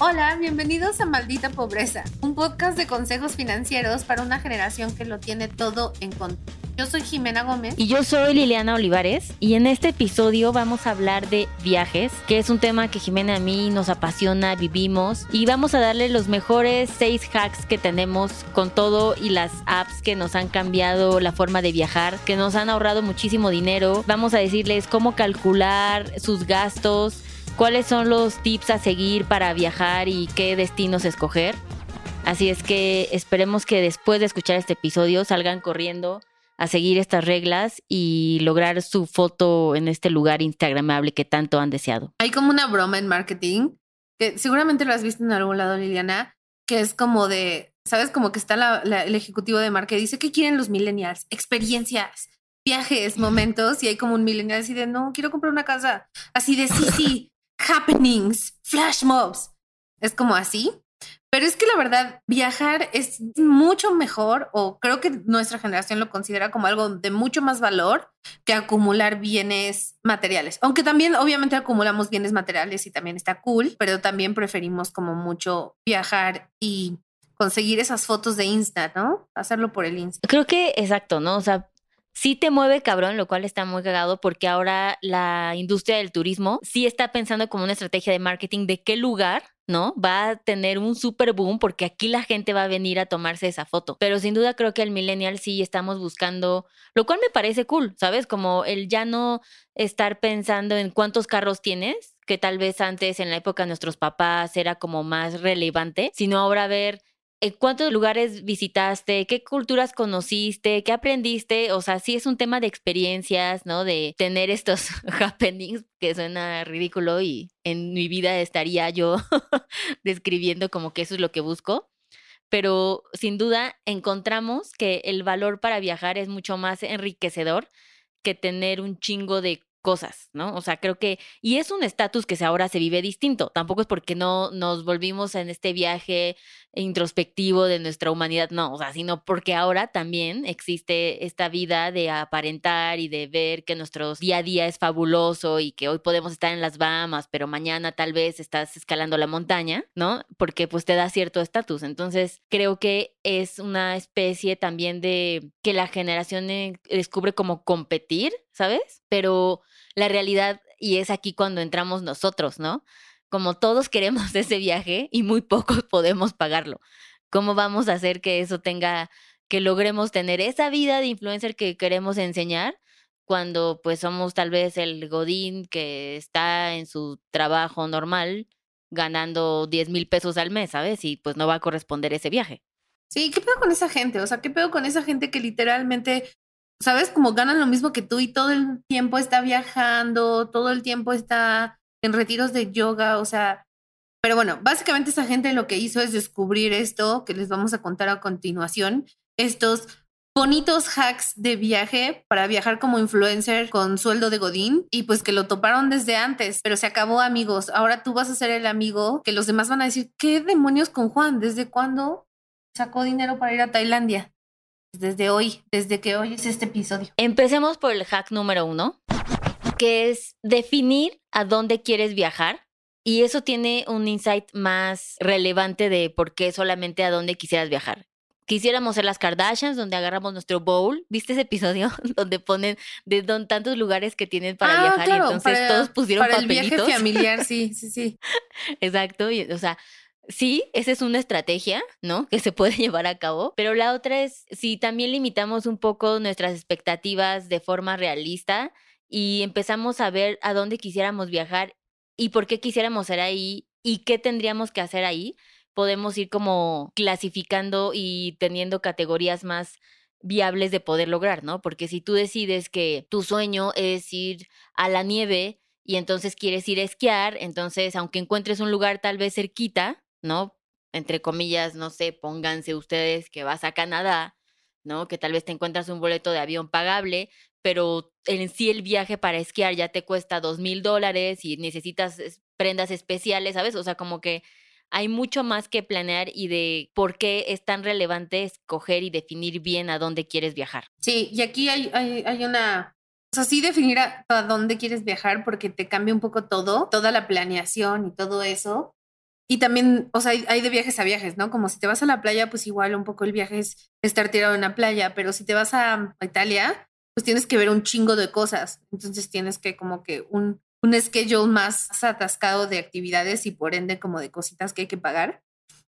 Hola, bienvenidos a Maldita Pobreza, un podcast de consejos financieros para una generación que lo tiene todo en contra. Yo soy Jimena Gómez. Y yo soy Liliana Olivares. Y en este episodio vamos a hablar de viajes, que es un tema que Jimena a mí nos apasiona, vivimos. Y vamos a darle los mejores seis hacks que tenemos con todo y las apps que nos han cambiado la forma de viajar, que nos han ahorrado muchísimo dinero. Vamos a decirles cómo calcular sus gastos cuáles son los tips a seguir para viajar y qué destinos escoger. Así es que esperemos que después de escuchar este episodio salgan corriendo a seguir estas reglas y lograr su foto en este lugar instagramable que tanto han deseado. Hay como una broma en marketing, que seguramente lo has visto en algún lado, Liliana, que es como de, ¿sabes? Como que está el ejecutivo de marketing, dice, ¿qué quieren los millennials? Experiencias, viajes, momentos, y hay como un millennial así de, no, quiero comprar una casa, así de, sí, sí, happenings, flash mobs. Es como así. Pero es que la verdad, viajar es mucho mejor, o creo que nuestra generación lo considera como algo de mucho más valor que acumular bienes materiales. Aunque también, obviamente, acumulamos bienes materiales y también está cool, pero también preferimos como mucho viajar y conseguir esas fotos de Insta, ¿no? Hacerlo por el Insta. Creo que exacto, ¿no? O sea, sí te mueve cabrón, lo cual está muy cagado porque ahora la industria del turismo sí está pensando como una estrategia de marketing de qué lugar ¿no? Va a tener un super boom porque aquí la gente va a venir a tomarse esa foto. Pero sin duda creo que el millennial sí estamos buscando, lo cual me parece cool, ¿sabes? Como el ya no estar pensando en cuántos carros tienes, que tal vez antes en la época de nuestros papás era como más relevante, sino ahora ver ¿Cuántos lugares visitaste? ¿Qué culturas conociste? ¿Qué aprendiste? O sea, sí es un tema de experiencias, ¿no? De tener estos happenings, que suena ridículo y en mi vida estaría yo describiendo como que eso es lo que busco. Pero sin duda encontramos que el valor para viajar es mucho más enriquecedor que tener un chingo de cosas, ¿no? O sea, creo que, y es un estatus que ahora se vive distinto, tampoco es porque no nos volvimos en este viaje introspectivo de nuestra humanidad, no, o sea, sino porque ahora también existe esta vida de aparentar y de ver que nuestro día a día es fabuloso y que hoy podemos estar en las Bahamas, pero mañana tal vez estás escalando la montaña, ¿no? Porque pues te da cierto estatus. Entonces, creo que es una especie también de que la generación eh, descubre cómo competir, ¿sabes? Pero la realidad, y es aquí cuando entramos nosotros, ¿no? Como todos queremos ese viaje y muy pocos podemos pagarlo. ¿Cómo vamos a hacer que eso tenga, que logremos tener esa vida de influencer que queremos enseñar? cuando pues somos tal vez el godín que está en su trabajo normal ganando 10 mil pesos al mes, ¿sabes? Y pues no va a corresponder ese viaje. Sí, ¿qué pedo con esa gente? O sea, ¿qué pedo con esa gente que literalmente ¿sabes? Como ganan lo mismo que tú y todo el tiempo está viajando, todo el tiempo está en retiros de yoga, o sea, pero bueno, básicamente esa gente lo que hizo es descubrir esto que les vamos a contar a continuación, estos bonitos hacks de viaje para viajar como influencer con sueldo de Godín y pues que lo toparon desde antes, pero se acabó amigos. Ahora tú vas a ser el amigo que los demás van a decir, ¿qué demonios con Juan? ¿Desde cuándo sacó dinero para ir a Tailandia? desde hoy, desde que hoy es este episodio. Empecemos por el hack número uno, que es definir a dónde quieres viajar. Y eso tiene un insight más relevante de por qué solamente a dónde quisieras viajar. Quisiéramos ser las Kardashians, donde agarramos nuestro bowl. ¿Viste ese episodio? donde ponen de tantos lugares que tienen para ah, viajar y entonces todos pusieron para papelitos. el viaje familiar, sí, sí, sí. Exacto. Y, o sea, Sí, esa es una estrategia, ¿no? Que se puede llevar a cabo, pero la otra es si también limitamos un poco nuestras expectativas de forma realista y empezamos a ver a dónde quisiéramos viajar y por qué quisiéramos ser ahí y qué tendríamos que hacer ahí, podemos ir como clasificando y teniendo categorías más viables de poder lograr, ¿no? Porque si tú decides que tu sueño es ir a la nieve y entonces quieres ir a esquiar, entonces aunque encuentres un lugar tal vez cerquita, ¿no? Entre comillas, no sé, pónganse ustedes que vas a Canadá, ¿no? Que tal vez te encuentras un boleto de avión pagable, pero en sí el viaje para esquiar ya te cuesta dos mil dólares y necesitas prendas especiales, ¿sabes? O sea, como que hay mucho más que planear y de por qué es tan relevante escoger y definir bien a dónde quieres viajar. Sí, y aquí hay, hay, una, o sea, sí definir a, a, dónde quieres viajar porque te cambia un poco todo, toda la planeación y todo eso. Y también, o sea, hay, de viajes a viajes, ¿no? Como si te vas a la playa, pues igual un poco el viaje es estar tirado en la playa, pero si te vas a, Italia, pues tienes que ver un chingo de cosas. Entonces tienes que como que un, un schedule más atascado de actividades y por ende como de cositas que hay que pagar.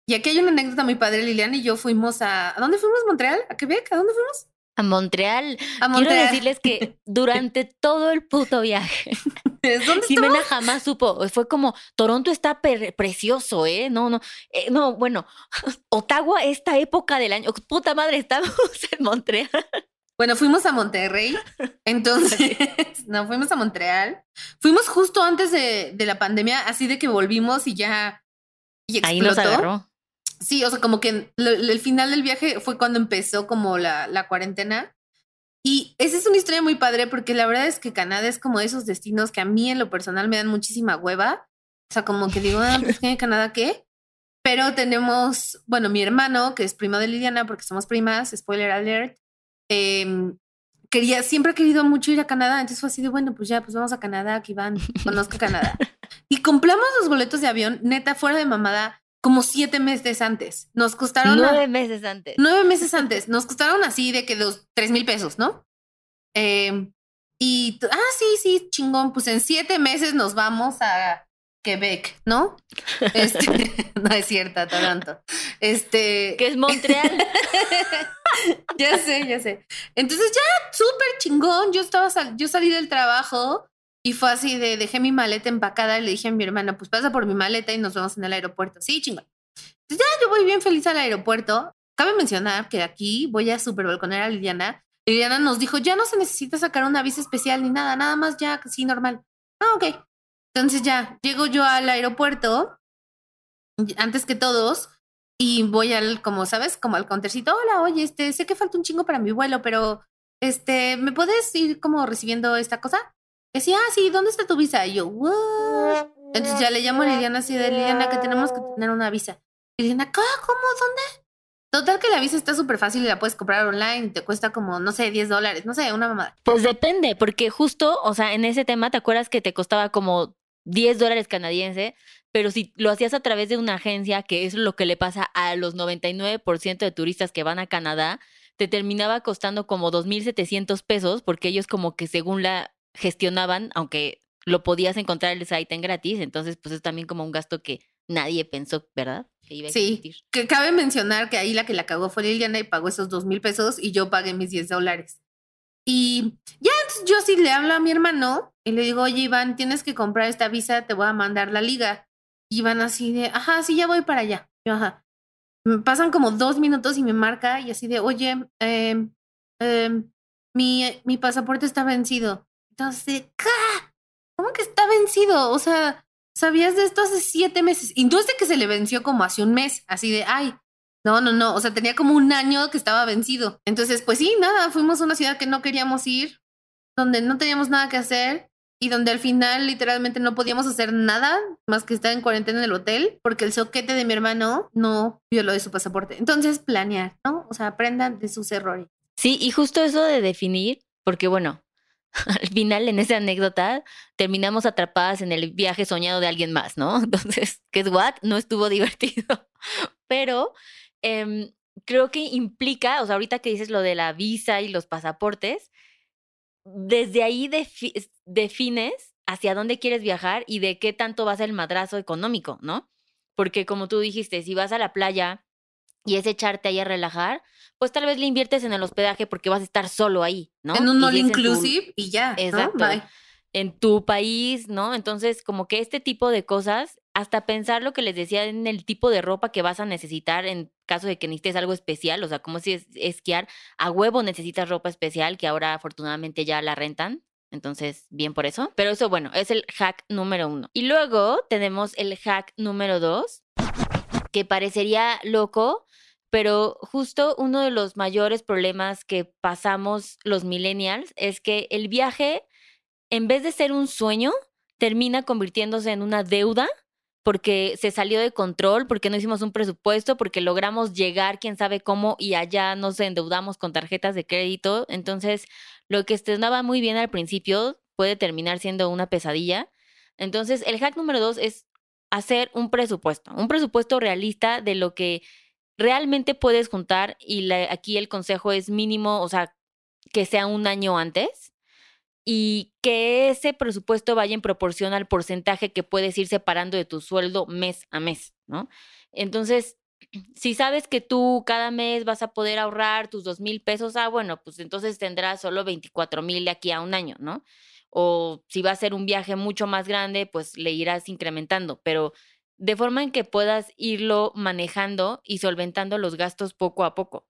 Y aquí hay una anécdota muy padre, Liliana y yo fuimos a... ¿A dónde fuimos? ¿Montreal? ¿A Quebec? ¿A dónde fuimos? A Montreal. A Montreal. Quiero decirles que durante todo el puto viaje, ¿Dónde Jimena jamás supo. Fue como, Toronto está precioso, ¿eh? No, no. Eh, no, bueno, Ottawa, esta época del año. Puta madre, estamos en Montreal. Bueno, fuimos a Monterrey. Entonces, no, fuimos a Montreal. Fuimos justo antes de, de la pandemia, así de que volvimos y ya. Y explotó. Ahí nos agarró. Sí, o sea, como que el final del viaje fue cuando empezó como la, la cuarentena. Y esa es una historia muy padre porque la verdad es que Canadá es como de esos destinos que a mí en lo personal me dan muchísima hueva. O sea, como que digo, ah, pues ¿qué Canadá qué? Pero tenemos, bueno, mi hermano, que es primo de Liliana, porque somos primas, spoiler alert, em, quería, siempre ha querido mucho ir a Canadá, entonces fue así de, bueno, pues ya, pues vamos a Canadá, aquí van, conozco Canadá. Y compramos los boletos de avión, neta, fuera de mamada, como siete meses antes. Nos costaron. Nueve meses antes. Nueve meses antes. Nos costaron así de que dos, tres mil pesos, ¿no? Eh, y, ah, sí, sí, chingón. Pues en siete meses nos vamos a Quebec, ¿no? Este, no es cierto, Toronto. Este. Que es Montreal. Ya sé, ya sé. Entonces ya, súper chingón. Yo estaba, yo salí del trabajo y fue así de, dejé mi maleta empacada y le dije a mi hermana, pues pasa por mi maleta y nos vemos en el aeropuerto. Sí, chingón. Entonces ya yo voy bien feliz al aeropuerto. Cabe mencionar que aquí voy a super balconer a Liliana. Liliana nos dijo, ya no se necesita sacar una visa especial ni nada, nada más ya, sí, normal. Ah, ok. Entonces ya, llego yo al aeropuerto, antes que todos, y voy al, como sabes, como al countercito, hola, oye, este, sé que falta un chingo para mi vuelo, pero, este, ¿me puedes ir como recibiendo esta cosa? decía, ah, sí, ¿dónde está tu visa? Y yo, ¿what? Entonces ya le llamo a Liliana así de Liliana que tenemos que tener una visa. Y Liliana, ¿cómo? ¿Dónde? Total que la visa está súper fácil y la puedes comprar online y te cuesta como, no sé, 10 dólares, no sé, una mamada. Pues depende, porque justo, o sea, en ese tema, ¿te acuerdas que te costaba como 10 dólares canadiense? Pero si lo hacías a través de una agencia, que es lo que le pasa a los 99% de turistas que van a Canadá, te terminaba costando como 2.700 pesos, porque ellos como que según la gestionaban, aunque lo podías encontrar el site en gratis, entonces pues es también como un gasto que nadie pensó, ¿verdad? Que sí, que cabe mencionar que ahí la que la cagó fue Liliana y pagó esos dos mil pesos y yo pagué mis 10 dólares. Y ya yo sí le hablo a mi hermano y le digo, oye Iván, tienes que comprar esta visa, te voy a mandar la liga. Y Iván así de, ajá, sí, ya voy para allá. Yo, ajá. Pasan como dos minutos y me marca y así de, oye, eh, mi, mi pasaporte está vencido. Entonces, ¿cómo que está vencido? O sea, ¿sabías de esto hace siete meses? Y no es de que se le venció como hace un mes, así de, ay, no, no, no, o sea, tenía como un año que estaba vencido. Entonces, pues sí, nada, fuimos a una ciudad que no queríamos ir, donde no teníamos nada que hacer y donde al final literalmente no podíamos hacer nada más que estar en cuarentena en el hotel porque el soquete de mi hermano no violó de su pasaporte. Entonces, planear, ¿no? O sea, aprendan de sus errores. Sí, y justo eso de definir, porque bueno, al final en esa anécdota terminamos atrapadas en el viaje soñado de alguien más, ¿no? Entonces, ¿qué es what? No estuvo divertido. Pero em, creo que implica, o sea, ahorita que dices lo de la visa y los pasaportes, desde ahí defines hacia dónde quieres viajar y de qué tanto va a ser el madrazo económico, ¿no? Porque como tú dijiste, si vas a la playa y es echarte ahí a relajar, pues tal vez le inviertes en el hospedaje porque vas a estar solo ahí, ¿no? En un all inclusive y ya. Exacto. En tu país, ¿no? Entonces, como que este tipo de cosas, hasta pensar lo que les decía en el tipo de ropa que vas a necesitar en caso de que necesites algo especial, o sea, como si es esquiar, a huevo necesitas ropa especial que ahora afortunadamente ya la rentan. Entonces, bien por eso. Pero eso, bueno, es el hack número uno. Y luego tenemos el hack número dos, que parecería loco, pero justo uno de los mayores problemas que pasamos los millennials es que el viaje, en vez de ser un sueño, termina convirtiéndose en una deuda porque se salió de control, porque no hicimos un presupuesto, porque logramos llegar quién sabe cómo y allá nos endeudamos con tarjetas de crédito. Entonces, lo que estrenaba muy bien al principio puede terminar siendo una pesadilla. Entonces, el hack número dos es hacer un presupuesto, un presupuesto realista de lo que realmente puedes juntar y aquí el consejo es mínimo, o sea, que sea un año antes y que ese presupuesto vaya en proporción al porcentaje que puedes ir separando de tu sueldo mes a mes, ¿no? Entonces, si sabes que tú cada mes vas a poder ahorrar tus dos mil pesos, ah, bueno, pues entonces tendrás solo 24 mil de aquí a un año, ¿no? O si va a ser un viaje mucho más grande, pues le irás incrementando, pero de forma en que puedas irlo manejando y solventando los gastos poco a poco.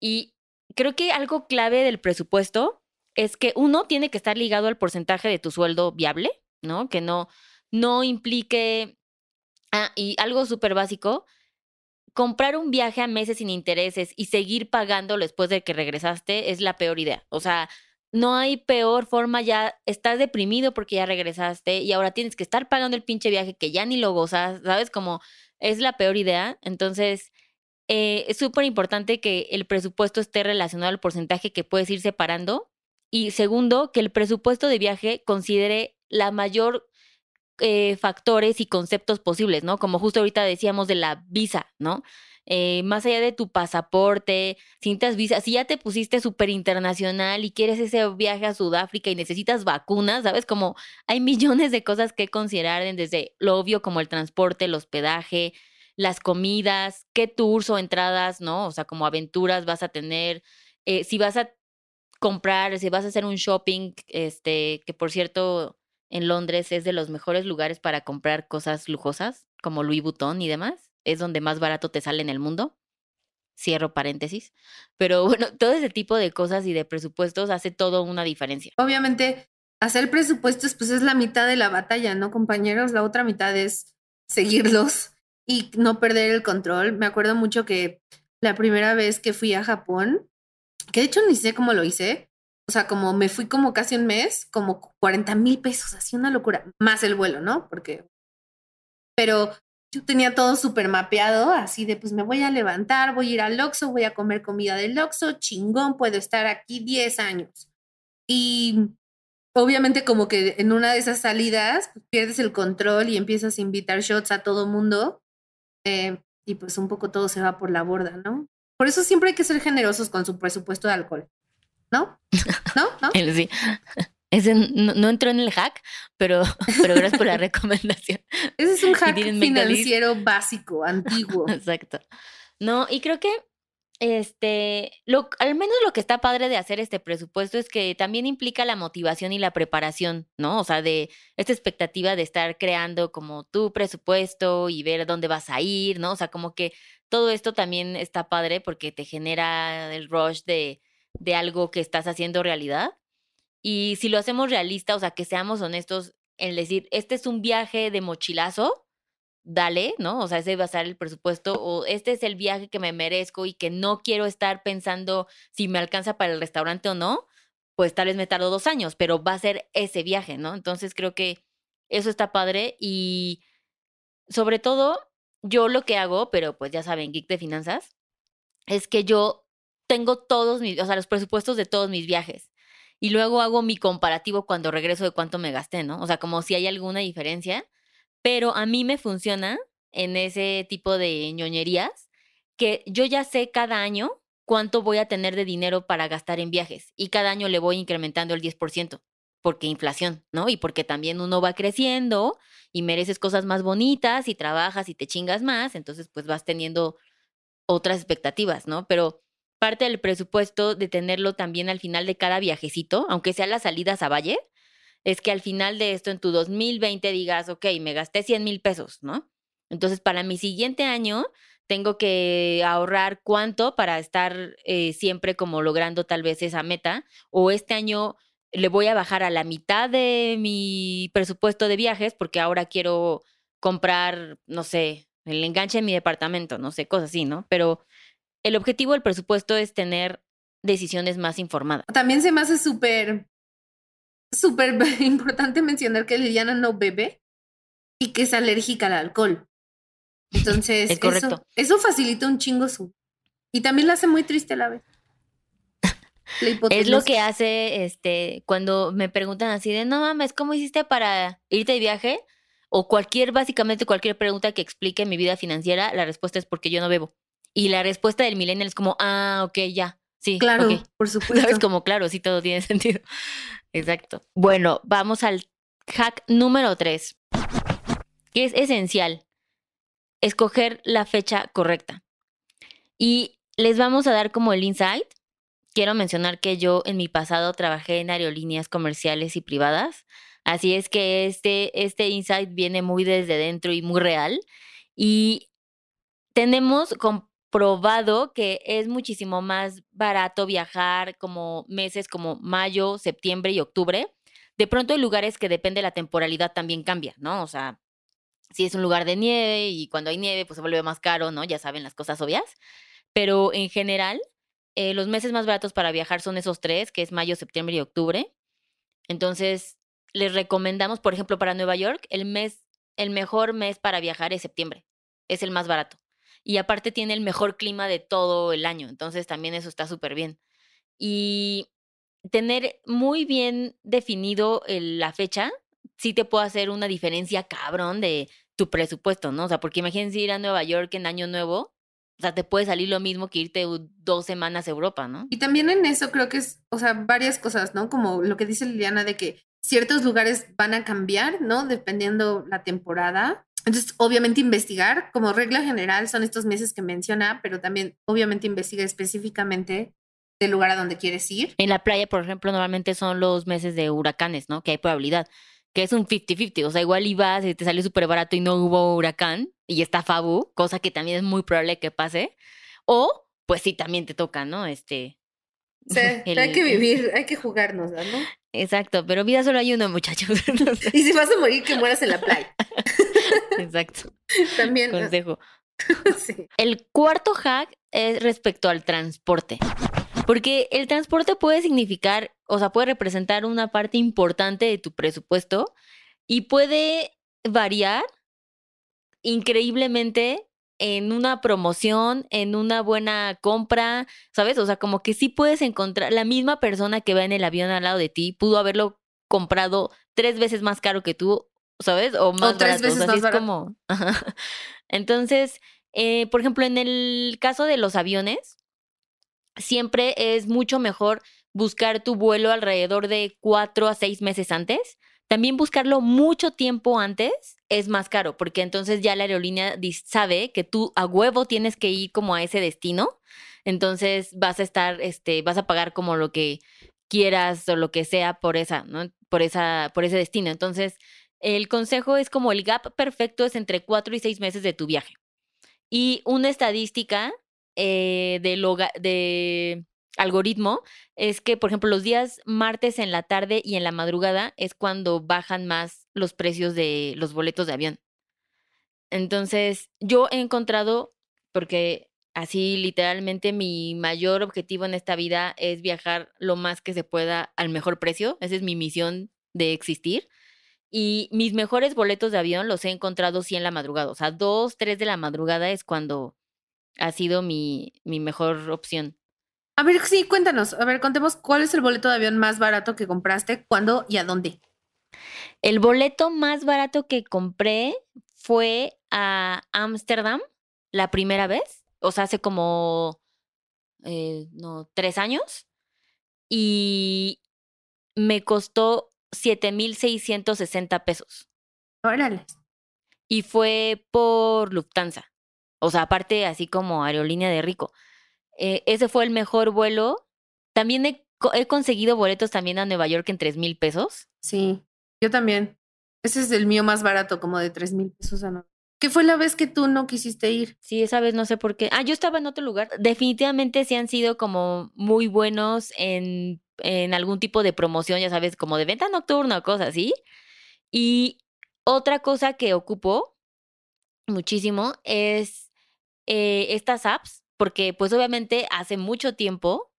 Y creo que algo clave del presupuesto es que uno tiene que estar ligado al porcentaje de tu sueldo viable, ¿no? Que no, no implique. Ah, y algo súper básico, comprar un viaje a meses sin intereses y seguir pagándolo después de que regresaste es la peor idea. O sea, no hay peor forma, ya estás deprimido porque ya regresaste y ahora tienes que estar pagando el pinche viaje que ya ni lo gozas, ¿sabes? Como es la peor idea. Entonces, eh, es súper importante que el presupuesto esté relacionado al porcentaje que puedes ir separando y segundo, que el presupuesto de viaje considere la mayor eh, factores y conceptos posibles, ¿no? Como justo ahorita decíamos de la visa, ¿no? Eh, más allá de tu pasaporte, cintas visa, si ya te pusiste súper internacional y quieres ese viaje a Sudáfrica y necesitas vacunas, ¿sabes? Como hay millones de cosas que considerar desde lo obvio como el transporte, el hospedaje, las comidas, qué tours o entradas, ¿no? O sea, como aventuras vas a tener, eh, si vas a comprar, si vas a hacer un shopping, este, que por cierto, en Londres es de los mejores lugares para comprar cosas lujosas, como Louis Vuitton y demás, es donde más barato te sale en el mundo. Cierro paréntesis. Pero bueno, todo ese tipo de cosas y de presupuestos hace todo una diferencia. Obviamente, hacer presupuestos pues es la mitad de la batalla, ¿no, compañeros? La otra mitad es seguirlos y no perder el control. Me acuerdo mucho que la primera vez que fui a Japón, que de hecho ni sé cómo lo hice. O sea, como me fui como casi un mes, como 40 mil pesos, así una locura, más el vuelo, ¿no? Porque, pero yo tenía todo súper mapeado, así de, pues me voy a levantar, voy a ir al Oxxo, voy a comer comida del Oxxo, chingón, puedo estar aquí 10 años. Y obviamente como que en una de esas salidas pues, pierdes el control y empiezas a invitar shots a todo mundo eh, y pues un poco todo se va por la borda, ¿no? Por eso siempre hay que ser generosos con su presupuesto de alcohol. ¿No? ¿No? ¿No? Sí. Ese no, entró en el hack, pero, pero gracias por la recomendación. Ese es un hack financiero básico, antiguo. Exacto. No, y creo que este, lo, al menos lo que está padre de hacer este presupuesto es que también implica la motivación y la preparación, ¿no? O sea, de esta expectativa de estar creando como tu presupuesto y ver dónde vas a ir, ¿no? O sea, como que todo esto también está padre porque te genera el rush de, de algo que estás haciendo realidad. Y si lo hacemos realista, o sea, que seamos honestos en decir, este es un viaje de mochilazo, dale, ¿no? O sea, ese va a ser el presupuesto, o este es el viaje que me merezco y que no quiero estar pensando si me alcanza para el restaurante o no, pues tal vez me tardo dos años, pero va a ser ese viaje, ¿no? Entonces creo que eso está padre y sobre todo yo lo que hago, pero pues ya saben, geek de finanzas, es que yo tengo todos mis, o sea, los presupuestos de todos mis viajes. Y luego hago mi comparativo cuando regreso de cuánto me gasté, ¿no? O sea, como si hay alguna diferencia. Pero a mí me funciona en ese tipo de ñoñerías que yo ya sé cada año cuánto voy a tener de dinero para gastar en viajes y cada año le voy incrementando el 10% porque inflación, ¿no? Y porque también uno va creciendo y mereces cosas más bonitas y trabajas y te chingas más, entonces pues vas teniendo otras expectativas, ¿no? Pero parte del presupuesto de tenerlo también al final de cada viajecito, aunque sea las salidas a Valle, es que al final de esto en tu 2020 digas, ok, me gasté 100 mil pesos, ¿no? Entonces para mi siguiente año tengo que ahorrar cuánto para estar eh, siempre como logrando tal vez esa meta, o este año le voy a bajar a la mitad de mi presupuesto de viajes porque ahora quiero comprar, no sé, el enganche en mi departamento, no sé, cosas así, ¿no? Pero el objetivo del presupuesto es tener decisiones más informadas. También se me hace súper, súper importante mencionar que Liliana no bebe y que es alérgica al alcohol. Entonces, Es correcto. Eso, eso facilita un chingo su. Y también la hace muy triste a la vez. La Es lo que hace, este, cuando me preguntan así de, no mames, ¿cómo hiciste para irte de viaje? O cualquier, básicamente cualquier pregunta que explique mi vida financiera, la respuesta es porque yo no bebo. Y la respuesta del millennial es como, ah, ok, ya, sí, Claro, ok". por supuesto. ¿Sabes? Como, claro, sí, todo tiene sentido. Exacto. Bueno, vamos al hack número tres, que es esencial, escoger la fecha correcta. Y les vamos a dar como el insight. Quiero mencionar que yo en mi pasado trabajé en aerolíneas comerciales y privadas, así es que este, este insight viene muy desde dentro y muy real. Y tenemos comprobado que es muchísimo más barato viajar como meses como mayo, septiembre y octubre. De pronto hay lugares que depende de la temporalidad también cambia, ¿no? O sea, si es un lugar de nieve y cuando hay nieve pues se vuelve más caro, ¿no? Ya saben las cosas obvias. Pero en general, eh, los meses más baratos para viajar son esos tres, que es mayo, septiembre y octubre. Entonces, les recomendamos, por ejemplo, para Nueva York, el mes, el mejor mes para viajar es septiembre. Es el más barato. Y aparte tiene el mejor clima de todo el año. Entonces también eso está súper bien. Y tener muy bien definido la fecha, sí te puede hacer una diferencia cabrón de tu presupuesto, ¿no? O sea, porque imagínense ir a Nueva York en Año Nuevo, o sea, te puede salir lo mismo que irte dos semanas a Europa, ¿no? Y también en eso creo que es, o sea, varias cosas, ¿no? Como lo que dice Liliana de que ciertos lugares van a cambiar, ¿no? Dependiendo la temporada. Entonces, obviamente investigar, como regla general, son estos meses que menciona, pero también obviamente investiga específicamente del lugar a donde quieres ir. En la playa, por ejemplo, normalmente son los meses de huracanes, ¿no? Que hay probabilidad, que es un 50-50. O sea, igual ibas y te salió súper barato y no hubo huracán y está Fabu, cosa que también es muy probable que pase. O, pues sí, también te toca, ¿no? Este. O sea, hay que vivir, hay que jugarnos, ¿no? Exacto, pero vida solo hay una, muchachos. Entonces, Y si vas a morir, que mueras en la playa. Exacto, También. consejo. Sí. El cuarto hack es respecto al transporte. Porque el transporte puede significar, o sea, puede representar una parte importante de tu presupuesto y puede variar increíblemente en una promoción, en una buena compra, ¿sabes? O sea, como que sí puedes encontrar, la misma persona que va en el avión al lado de ti pudo haberlo comprado tres veces más caro que tú, ¿sabes? O más tres barato. veces o sea, sí más es barato. como... Ajá. Entonces, eh, por ejemplo, en el caso de los aviones, siempre es mucho mejor buscar tu vuelo alrededor de cuatro a seis meses antes. También buscarlo mucho tiempo antes es más caro, porque entonces ya la aerolínea sabe que tú a huevo tienes que ir como a ese destino. Entonces vas a estar, este, vas a pagar como lo que quieras o lo que sea por esa, ¿no? Por esa, por ese destino. Entonces, el consejo es como el gap perfecto es entre cuatro y seis meses de tu viaje. Y una estadística eh, de, loga- de algoritmo es que, por ejemplo, los días martes en la tarde y en la madrugada es cuando bajan más los precios de los boletos de avión. Entonces, yo he encontrado, porque así literalmente mi mayor objetivo en esta vida es viajar lo más que se pueda al mejor precio. Esa es mi misión de existir. Y mis mejores boletos de avión los he encontrado sí en la madrugada. O sea, dos, tres de la madrugada es cuando ha sido mi, mi mejor opción. A ver, sí, cuéntanos. A ver, contemos cuál es el boleto de avión más barato que compraste, cuándo y a dónde. El boleto más barato que compré fue a Ámsterdam la primera vez, o sea, hace como, eh, no, tres años, y me costó 7,660 pesos. Órale. Y fue por Lufthansa. O sea, aparte, así como aerolínea de rico. Eh, ese fue el mejor vuelo. También he, co- he conseguido boletos también a Nueva York en 3 mil pesos. Sí, yo también. Ese es el mío más barato, como de tres mil pesos a no. que fue la vez que tú no quisiste ir. Sí, esa vez no sé por qué. Ah, yo estaba en otro lugar. Definitivamente sí han sido como muy buenos en, en algún tipo de promoción, ya sabes, como de venta nocturna o cosas así. Y otra cosa que ocupo muchísimo es eh, estas apps, porque pues obviamente hace mucho tiempo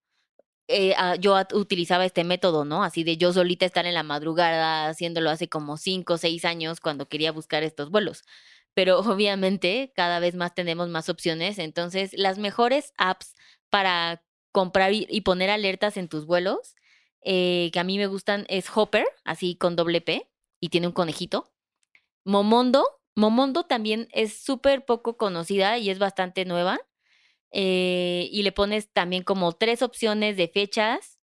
eh, ah, yo utilizaba este método, ¿no? Así de yo solita estar en la madrugada haciéndolo hace como cinco o seis años cuando quería buscar estos vuelos. Pero obviamente cada vez más tenemos más opciones, entonces las mejores apps para comprar y poner alertas en tus vuelos, eh, que a mí me gustan, es Hopper, así con doble P, y tiene un conejito. Momondo, Momondo también es súper poco conocida y es bastante nueva. Eh, y le pones también como tres opciones de fechas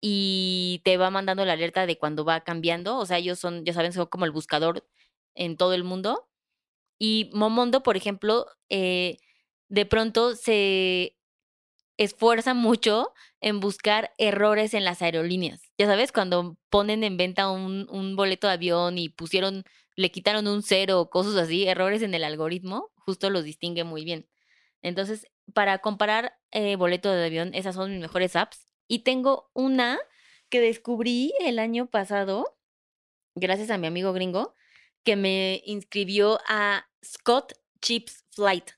y te va mandando la alerta de cuando va cambiando. O sea, ellos son, ya saben, son como el buscador en todo el mundo. Y Momondo, por ejemplo, eh, de pronto se esfuerza mucho en buscar errores en las aerolíneas. Ya sabes, cuando ponen en venta un, un boleto de avión y pusieron le quitaron un cero o cosas así, errores en el algoritmo, justo los distingue muy bien. Entonces, para comparar eh, boleto de avión, esas son mis mejores apps. Y tengo una que descubrí el año pasado, gracias a mi amigo gringo, que me inscribió a Scott Chips Flight.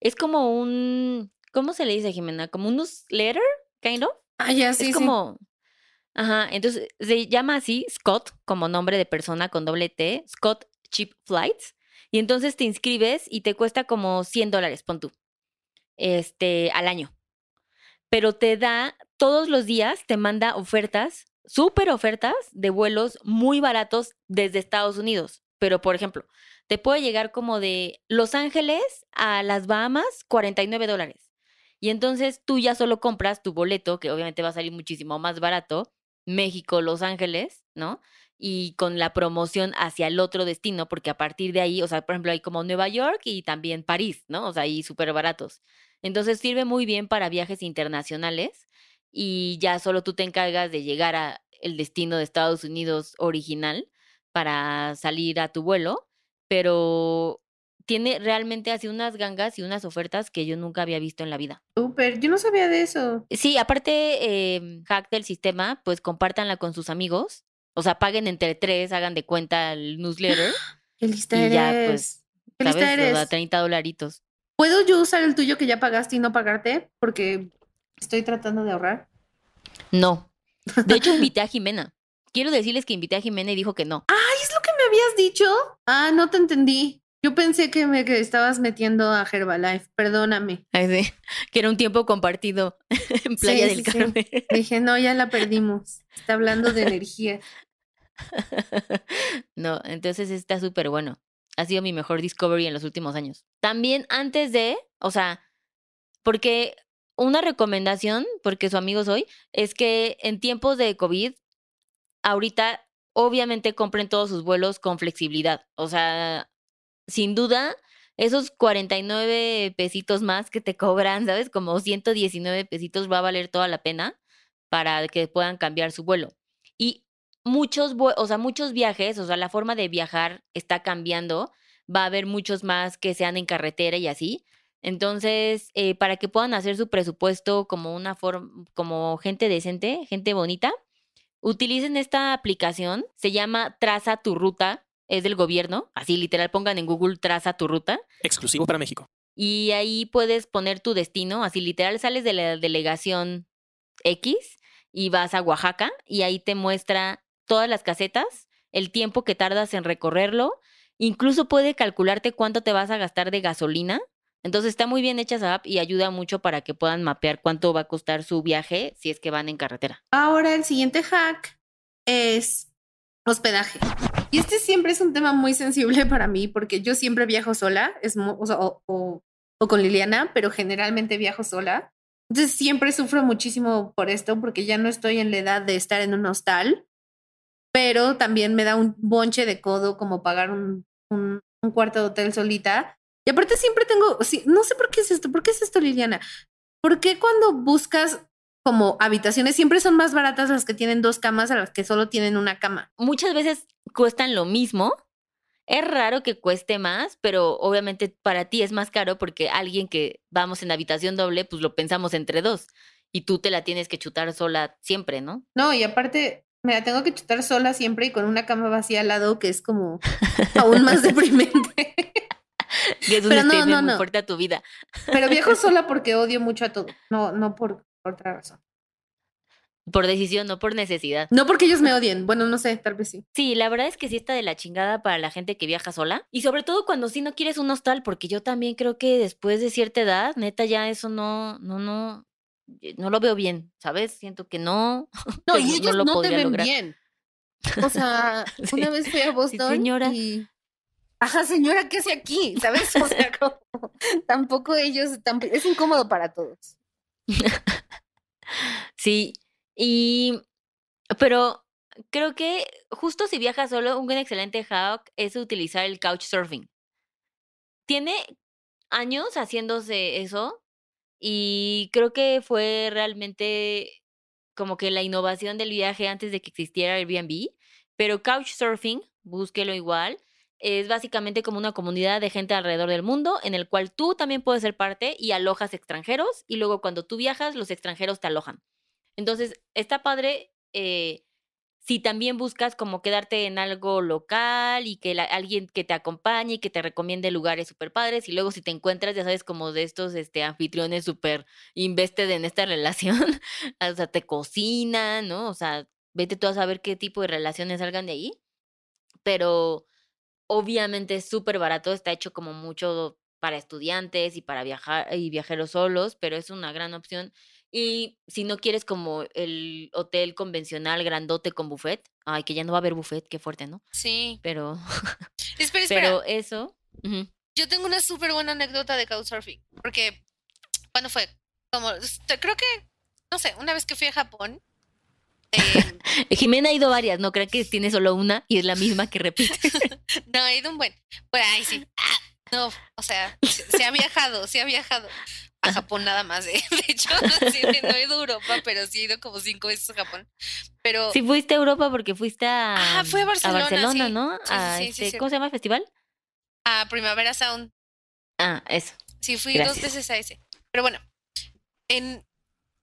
Es como un, ¿cómo se le dice, Jimena? Como un newsletter, kind of. Ah, ya, sí, es como, Ajá, entonces se llama así Scott como nombre de persona con doble T, Scott Cheap Flights. Y entonces te inscribes y te cuesta como 100 dólares, pon tú, este, al año. Pero te da, todos los días te manda ofertas, súper ofertas de vuelos muy baratos desde Estados Unidos. Pero, por ejemplo, te puede llegar como de Los Ángeles a las Bahamas, 49 dólares. Y entonces tú ya solo compras tu boleto, que obviamente va a salir muchísimo más barato, México, Los Ángeles, ¿no? Y con la promoción hacia el otro destino, porque a partir de ahí, o sea, por ejemplo, hay como Nueva York y también París, ¿no? O sea, ahí súper baratos. Entonces sirve muy bien para viajes internacionales y ya solo tú te encargas de llegar a el destino de Estados Unidos original para salir a tu vuelo, pero tiene realmente así unas gangas y unas ofertas que yo nunca había visto en la vida. Súper, yo no sabía de eso. Sí, aparte, eh, hack del sistema, pues compártanla con sus amigos. O sea, paguen entre tres, hagan de cuenta el newsletter. Qué lista y ya, pues, ¿Qué lista eres? 30 dolaritos. ¿Puedo yo usar el tuyo que ya pagaste y no pagarte? Porque estoy tratando de ahorrar. No. De hecho, invité a Jimena. Quiero decirles que invité a Jimena y dijo que no. ¡Ay, es lo que me habías dicho! Ah, no te entendí. Yo pensé que me estabas metiendo a Herbalife, perdóname. Ay, sí, que era un tiempo compartido en Playa del Carmen. Dije, no, ya la perdimos. Está hablando de energía. no, entonces está súper bueno. Ha sido mi mejor discovery en los últimos años. También antes de, o sea, porque una recomendación, porque su amigo soy, es que en tiempos de COVID, ahorita obviamente compren todos sus vuelos con flexibilidad. O sea, sin duda, esos 49 pesitos más que te cobran, ¿sabes? Como 119 pesitos va a valer toda la pena para que puedan cambiar su vuelo. Y muchos, o sea, muchos viajes, o sea, la forma de viajar está cambiando. Va a haber muchos más que sean en carretera y así. Entonces, eh, para que puedan hacer su presupuesto como una forma, como gente decente, gente bonita, utilicen esta aplicación. Se llama Traza tu ruta es del gobierno, así literal pongan en Google traza tu ruta. Exclusivo para México. Y ahí puedes poner tu destino, así literal sales de la delegación X y vas a Oaxaca y ahí te muestra todas las casetas, el tiempo que tardas en recorrerlo, incluso puede calcularte cuánto te vas a gastar de gasolina. Entonces está muy bien hecha esa app y ayuda mucho para que puedan mapear cuánto va a costar su viaje si es que van en carretera. Ahora el siguiente hack es hospedaje. Y este siempre es un tema muy sensible para mí porque yo siempre viajo sola, es, o, o, con Liliana, pero generalmente viajo sola. Entonces siempre sufro muchísimo por esto porque ya no estoy en la edad de estar en un hostal, pero también me da un bonche de codo como pagar un, cuarto de hotel solita. Y aparte siempre tengo, no sé por qué es esto, ¿por qué es esto, Liliana? ¿Por qué cuando buscas como habitaciones siempre son más baratas las que tienen dos camas a las que solo tienen una cama. Muchas veces cuestan lo mismo es raro que cueste más, pero obviamente para ti es más caro porque alguien que vamos en habitación doble, pues lo pensamos entre dos y tú te la tienes que chutar sola siempre, ¿no? No, y aparte me la tengo que chutar sola siempre y con una cama vacía al lado que es como aún más deprimente. que es un Pero no, no, muy no. fuerte a tu vida. Pero viajo sola porque odio mucho a todo, no, no por otra razón. Por decisión, no por necesidad. No porque ellos me odien, bueno, no sé, tal vez sí. Sí, la verdad es que sí está de la chingada para la gente que viaja sola. Y sobre todo cuando sí no quieres un hostal, porque yo también creo que después de cierta edad, neta, ya eso no, no, no, eh, no lo veo bien, ¿sabes? Siento que no. No, y ellos lo no, te ven lograr. bien. O sea, Sí. una vez fui a Boston señora. y... Ajá, señora, ¿qué hace aquí? ¿Sabes? O sea, como- tampoco ellos... tamp- Es incómodo para todos. Sí, y pero creo que justo si viajas solo, un excelente hack es utilizar el couchsurfing. Tiene años haciéndose eso y creo que fue realmente como que la innovación del viaje antes de que existiera Airbnb, pero couchsurfing, búsquelo igual, es básicamente como una comunidad de gente alrededor del mundo en el cual tú también puedes ser parte y alojas extranjeros y luego cuando tú viajas los extranjeros te alojan. Entonces, está padre eh, si también buscas como quedarte en algo local y que alguien que te acompañe y que te recomiende lugares súper padres y luego si te encuentras, ya sabes, como de estos este, anfitriones súper invested en esta relación, o sea, te cocinan, ¿no? O sea, vete tú a saber qué tipo de relaciones salgan de ahí, pero obviamente es súper barato, está hecho como mucho para estudiantes y para viajar y viajeros solos, pero es una gran opción. Y si no quieres como el hotel convencional grandote con buffet, ay, que ya no va a haber buffet, qué fuerte, ¿no? Sí. Pero, Espera, espera. pero eso. Yo tengo una súper buena anécdota de Couchsurfing. Porque, ¿cuándo fue? Como, creo que, no sé, una vez que fui a Japón. eh, Jimena ha ido varias, no crean que tiene solo una y es la misma que repite. No, he ido un buen. Pues ahí sí. Ah, no, o sea, se, se ha viajado, se ha viajado. A Japón nada más, ¿eh? De hecho, sí, no he ido a Europa, pero sí he ido como cinco veces a Japón. Pero Sí fuiste a Europa porque fuiste a, Ah, fui a Barcelona, Barcelona, sí. ¿no? Sí, sí, A este. ¿Cómo se llama el festival? a Primavera Sound, Ah, eso. Sí, fui dos veces a ese. Pero bueno, en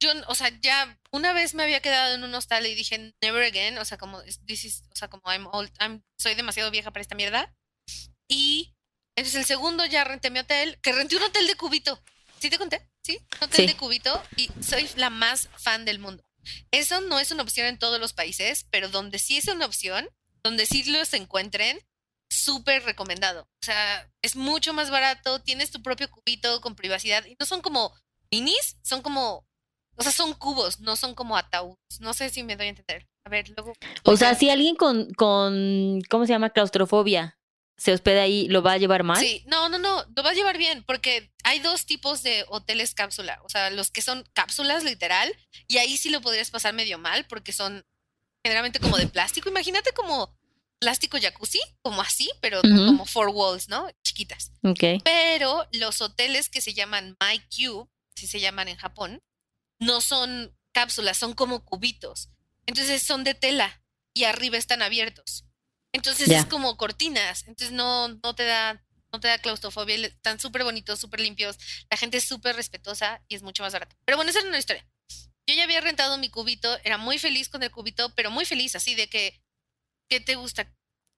yo, o sea, ya una vez me había quedado en un hostal y dije never again, o sea, como this is- o sea, como I'm old, I'm- soy demasiado vieja para esta mierda. Y entonces el segundo ya renté mi hotel, que renté un hotel de cubito. ¿Sí te conté? Sí, un hotel Sí. de cubito y soy la más fan del mundo. Eso no es una opción en todos los países, pero donde sí es una opción, donde sí los encuentren, súper recomendado. O sea, es mucho más barato, tienes tu propio cubito con privacidad y no son como minis, son como, o sea, son cubos, no son como ataúd. No sé si me doy a entender. A ver, luego. O sea, si alguien con, con, ¿cómo se llama? Claustrofobia se hospeda ahí, ¿lo va a llevar mal? Sí, no, no, no, lo va a llevar bien porque hay dos tipos de hoteles cápsula, o sea, los que son cápsulas literal y ahí sí lo podrías pasar medio mal porque son generalmente como de plástico. Imagínate como plástico jacuzzi, como así, pero como four walls, ¿no? Chiquitas. Ok. Pero los hoteles que se llaman MyCube, si se llaman en Japón, no son cápsulas, son como cubitos. Entonces son de tela y arriba están abiertos. Entonces es como cortinas. Entonces no, no te da, no te da claustrofobia. Están súper bonitos, súper limpios. La gente es súper respetuosa y es mucho más barato. Pero bueno, esa era una historia. Yo ya había rentado mi cubito, era muy feliz con el cubito, pero muy feliz, así de que, ¿qué te gusta?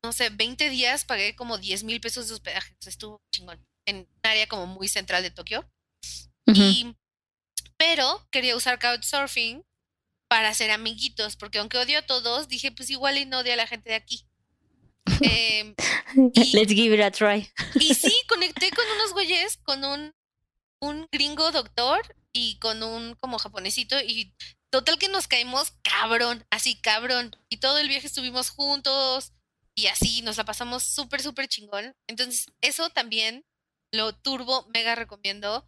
No sé, 20 días pagué como 10 mil pesos de hospedaje. Estuvo chingón. En un área como muy central de Tokio. Y, pero quería usar Couchsurfing para hacer amiguitos, porque aunque odio a todos, dije, pues igual y no odio a la gente de aquí. Em, y- Let's give it a try. y sí, conecté con unos güeyes, con un, un gringo doctor y con un como japonesito y total que nos caímos cabrón, así cabrón. Y todo el viaje estuvimos juntos y así nos la pasamos súper, súper chingón. Entonces, eso también lo turbo mega recomiendo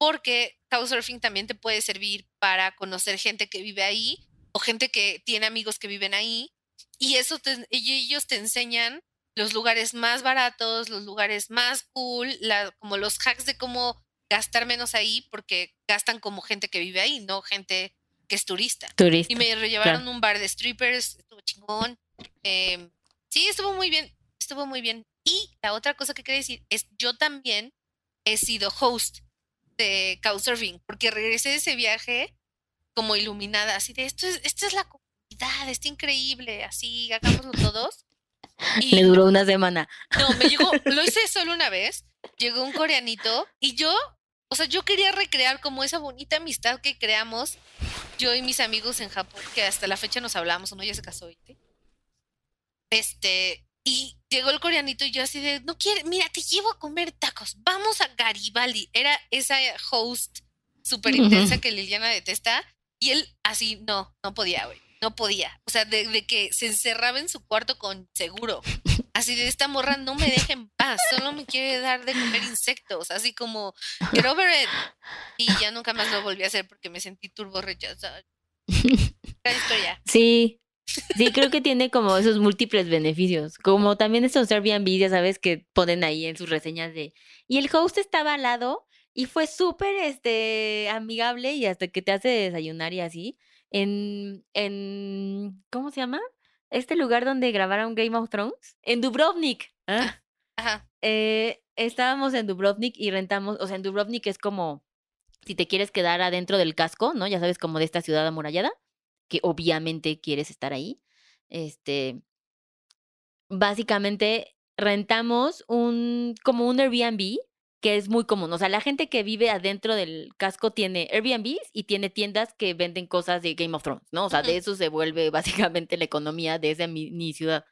porque Couchsurfing también te puede servir para conocer gente que vive ahí o gente que tiene amigos que viven ahí y eso te- ellos te enseñan los lugares más baratos, los lugares más cool, la- como los hacks de cómo gastar menos ahí, porque gastan como gente que vive ahí, no gente que es turista. Turista. Y me llevaron a un bar de strippers, estuvo chingón. Em, sí, estuvo muy bien, estuvo muy bien. Y la otra cosa que quería decir es, yo también he sido host de Couchsurfing, porque regresé de ese viaje como iluminada, así de, esto es, esto es la comunidad, está increíble, así, hagámoslo todos. Y Le duró una semana. no, me llegó, lo hice solo una vez, llegó un coreanito y yo, o sea, yo quería recrear como esa bonita amistad que creamos yo y mis amigos en Japón, que hasta la fecha nos hablamos, uno ya se casó, ¿viste? Este, y llegó el coreanito y yo así de, no quiere, mira, te llevo a comer tacos, vamos a Garibaldi. Era esa host súper intensa que Liliana detesta y él así, no, no podía, güey, no podía. O sea, de, de que se encerraba en su cuarto con seguro. Así de esta morra no me deja en paz, solo me quiere dar de comer insectos, así como, get over it. Y ya nunca más lo volví a hacer porque me sentí turbo rechazada. Historia. Sí, sí, creo que tiene como esos múltiples beneficios. Como también estos Airbnb, ya sabes, que ponen ahí en sus reseñas de. Y el host estaba al lado y fue súper este, amigable y hasta que te hace desayunar y así. En, en. ¿Cómo se llama? Este lugar donde grabaron Game of Thrones. En Dubrovnik. Ah. Ajá. Eh, estábamos en Dubrovnik y rentamos, o sea, en Dubrovnik es como si te quieres quedar adentro del casco, ¿no? Ya sabes, como de esta ciudad amurallada, que obviamente quieres estar ahí. Este, básicamente rentamos un, como un Airbnb, que es muy común. O sea, la gente que vive adentro del casco tiene Airbnbs y tiene tiendas que venden cosas de Game of Thrones, ¿no? O sea, de eso se vuelve básicamente la economía de esa mini ciudad.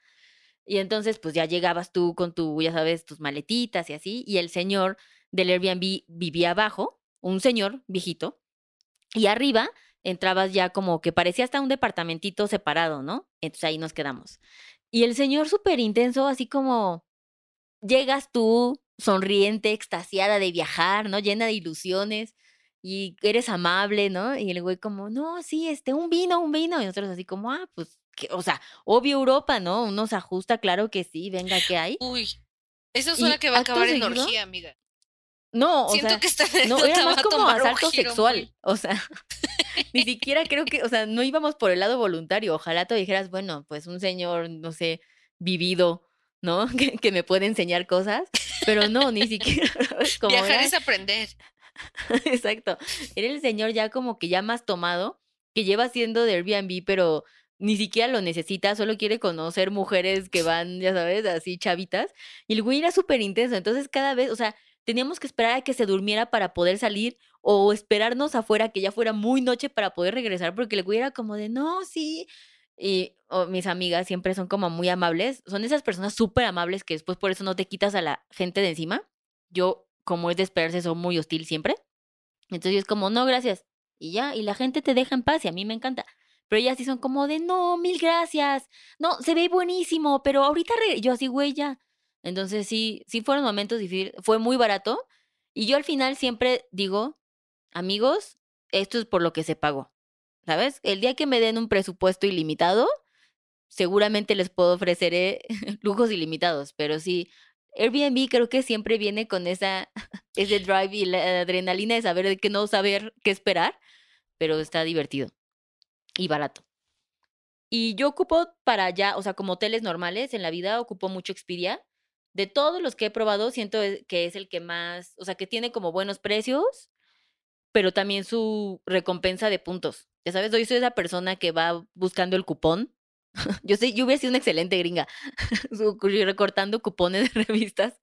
Y entonces, pues ya llegabas tú con tu, ya sabes, tus maletitas y así, y el señor del Airbnb vivía abajo, un señor viejito, y arriba entrabas ya como que parecía hasta un departamentito separado, ¿no? Entonces ahí nos quedamos. Y el señor súper intenso, así como llegas tú, sonriente, extasiada de viajar, ¿no? Llena de ilusiones, y eres amable, ¿no? Y el güey como, no, sí, este, un vino, un vino, y nosotros así como, ah, pues, que- o sea, obvio Europa, ¿no? Uno se ajusta, claro que sí, venga, ¿qué hay? Uy, eso suena que va a acabar en orgía, amiga. No, o Siento sea, que esta no, era más como asalto sexual. muy- O sea, ni siquiera creo que, o sea, no íbamos por el lado voluntario. Ojalá tú dijeras, bueno, pues un señor, no sé, vivido, ¿no? Que, que me puede enseñar cosas. Pero no, ni siquiera. Como Viajar era- es aprender. Exacto. Era el señor ya como que ya más tomado, que lleva haciendo de Airbnb, pero ni siquiera lo necesita, solo quiere conocer mujeres que van, ya sabes, así chavitas. Y el güey era súper intenso. Entonces cada vez, o sea, teníamos que esperar a que se durmiera para poder salir o esperarnos afuera que ya fuera muy noche para poder regresar, porque el güey como de, no, sí. Y oh, mis amigas siempre son como muy amables. Son esas personas súper amables que después por eso no te quitas a la gente de encima. Yo, como es de esperarse, soy muy hostil siempre. Entonces yo es como, no, gracias. Y ya, y la gente te deja en paz y a mí me encanta. Pero ellas sí son como de, no, mil gracias. No, se ve buenísimo, pero ahorita re-". yo así, güey, ya. Entonces sí, sí fueron momentos difíciles. Fue muy barato. Y yo al final siempre digo, amigos, esto es por lo que se pagó. ¿Sabes? El día que me den un presupuesto ilimitado, seguramente les puedo ofrecer eh, lujos ilimitados. Pero sí, Airbnb creo que siempre viene con esa, ese drive y la adrenalina de saber de que no saber qué esperar, pero está divertido y barato. Y yo ocupo para allá, o sea, como hoteles normales en la vida, ocupo mucho Expedia. De todos los que he probado, siento e- que es el que más, o sea, que tiene como buenos precios, pero también su recompensa de puntos. Ya sabes, yo soy esa persona que va buscando el cupón. Yo sé, yo hubiera sido una excelente gringa, recortando cupones de revistas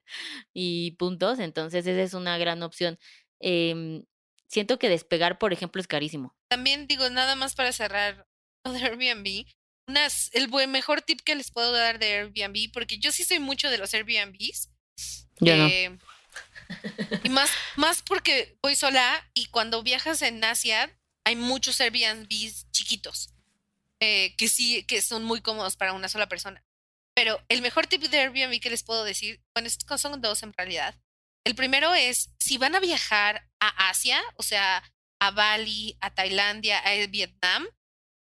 y puntos, entonces esa es una gran opción. Em, siento que despegar, por ejemplo, es carísimo. También digo, nada más para cerrar Airbnb, unas, el buen, mejor tip que les puedo dar de Airbnb, porque yo sí soy mucho de los Airbnbs. Yo no. eh, y más, más porque voy sola y cuando viajas en Asia hay muchos Airbnbs chiquitos eh, que sí, que son muy cómodos para una sola persona. Pero el mejor tip de Airbnb que les puedo decir, bueno, estos son dos en realidad. El primero es, si van a viajar a Asia, o sea, a Bali, a Tailandia, a Vietnam,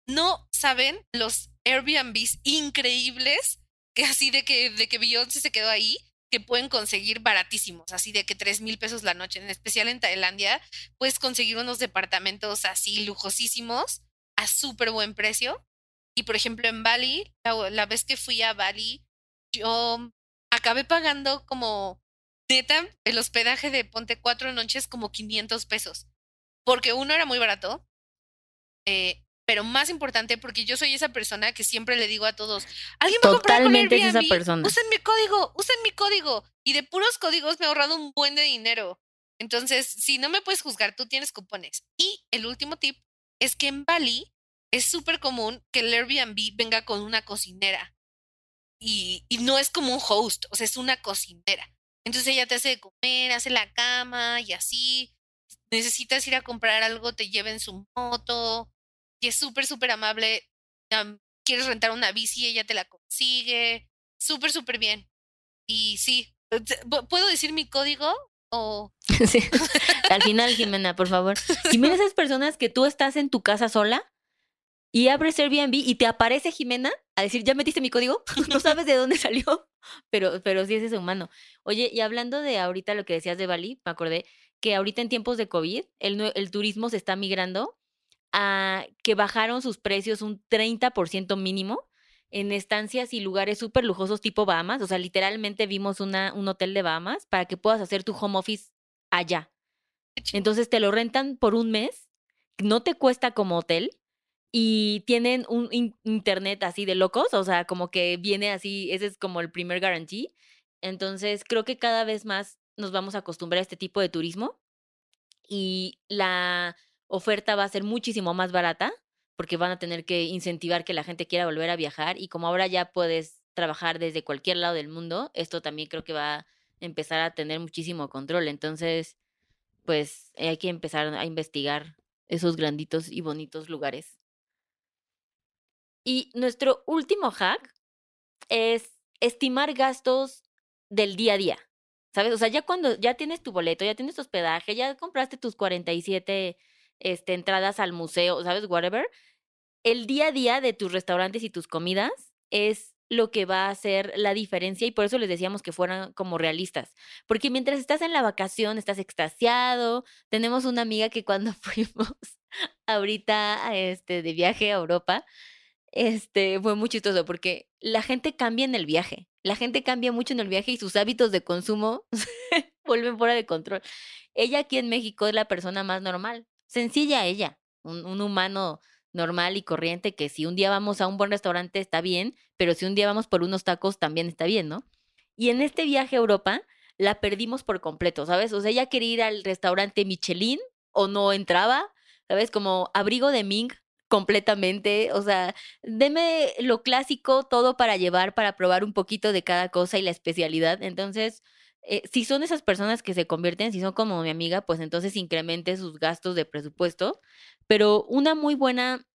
no saben los Airbnbs increíbles que así de que, de que Beyoncé se quedó ahí, que pueden conseguir baratísimos, así de que tres mil pesos la noche, en especial en Tailandia, puedes conseguir unos departamentos así lujosísimos a súper buen precio. Y por ejemplo, en Bali, la, la vez que fui a Bali, yo acabé pagando como neta el hospedaje de Ponte cuatro noches como 500 pesos. Porque uno era muy barato, eh, pero más importante porque yo soy esa persona que siempre le digo a todos, alguien a comprar con Totalmente es esa Airbnb? persona. Usen mi código, usen mi código. Y de puros códigos me he ahorrado un buen de dinero. Entonces, si no me puedes juzgar, tú tienes cupones. Y el último tip es que en Bali es súper común que el Airbnb venga con una cocinera. Y, y no es como un host, o sea, es una cocinera. Entonces ella te hace de comer, hace la cama y así. Necesitas ir a comprar algo, te lleva en su moto. Y es súper, súper amable. Am, Quieres rentar una bici, ella te la consigue. Súper, súper bien. Y sí, eh, te- ¿pu- ¿puedo decir mi código? O Sí. Al final, Jimena, por favor. Jimena, esas personas que tú estás en tu casa sola y abres Airbnb y te aparece Jimena a decir, ¿ya metiste mi código? No sabes de dónde salió, pero, pero sí es ese humano. Oye, y hablando de ahorita lo que decías de Bali, me acordé que ahorita en tiempos de COVID, el, el turismo se está migrando a que bajaron sus precios un 30% mínimo en estancias y lugares súper lujosos tipo Bahamas. O sea, literalmente vimos una, un hotel de Bahamas para que puedas hacer tu home office allá. Entonces te lo rentan por un mes, no te cuesta como hotel y tienen un in- internet así de locos, o sea, como que viene así, ese es como el primer guarantee. Entonces creo que cada vez más nos vamos a acostumbrar a este tipo de turismo y la oferta va a ser muchísimo más barata porque van a tener que incentivar que la gente quiera volver a viajar y como ahora ya puedes trabajar desde cualquier lado del mundo, esto también creo que va a empezar a tener muchísimo control. Entonces, pues eh, hay que empezar a investigar esos granditos y bonitos lugares. Y nuestro último hack es estimar gastos del día a día. ¿Sabes? O sea, ya cuando ya tienes tu boleto, ya tienes tu hospedaje, ya compraste tus 47 este, entradas al museo, ¿sabes? Whatever. El día a día de tus restaurantes y tus comidas es lo que va a hacer la diferencia y por eso les decíamos que fueran como realistas. Porque mientras estás en la vacación, estás extasiado. Tenemos una amiga que cuando fuimos ahorita este, de viaje a Europa, este, fue muy chistoso porque la gente cambia en el viaje. La gente cambia mucho en el viaje y sus hábitos de consumo vuelven fuera de control. Ella aquí en México es la persona más normal, sencilla ella, un, humano normal y corriente que si un día vamos a un buen restaurante está bien, pero si un día vamos por unos tacos también está bien, ¿no? Y en este viaje a Europa la perdimos por completo, ¿sabes? O sea, ella quería ir al restaurante Michelin o no entraba, ¿sabes? Como abrigo de Ming completamente, o sea, deme lo clásico, todo para llevar, para probar un poquito de cada cosa y la especialidad. Entonces, eh, si son esas personas que se convierten, si son como mi amiga, pues entonces incremente sus gastos de presupuesto. Pero una muy buena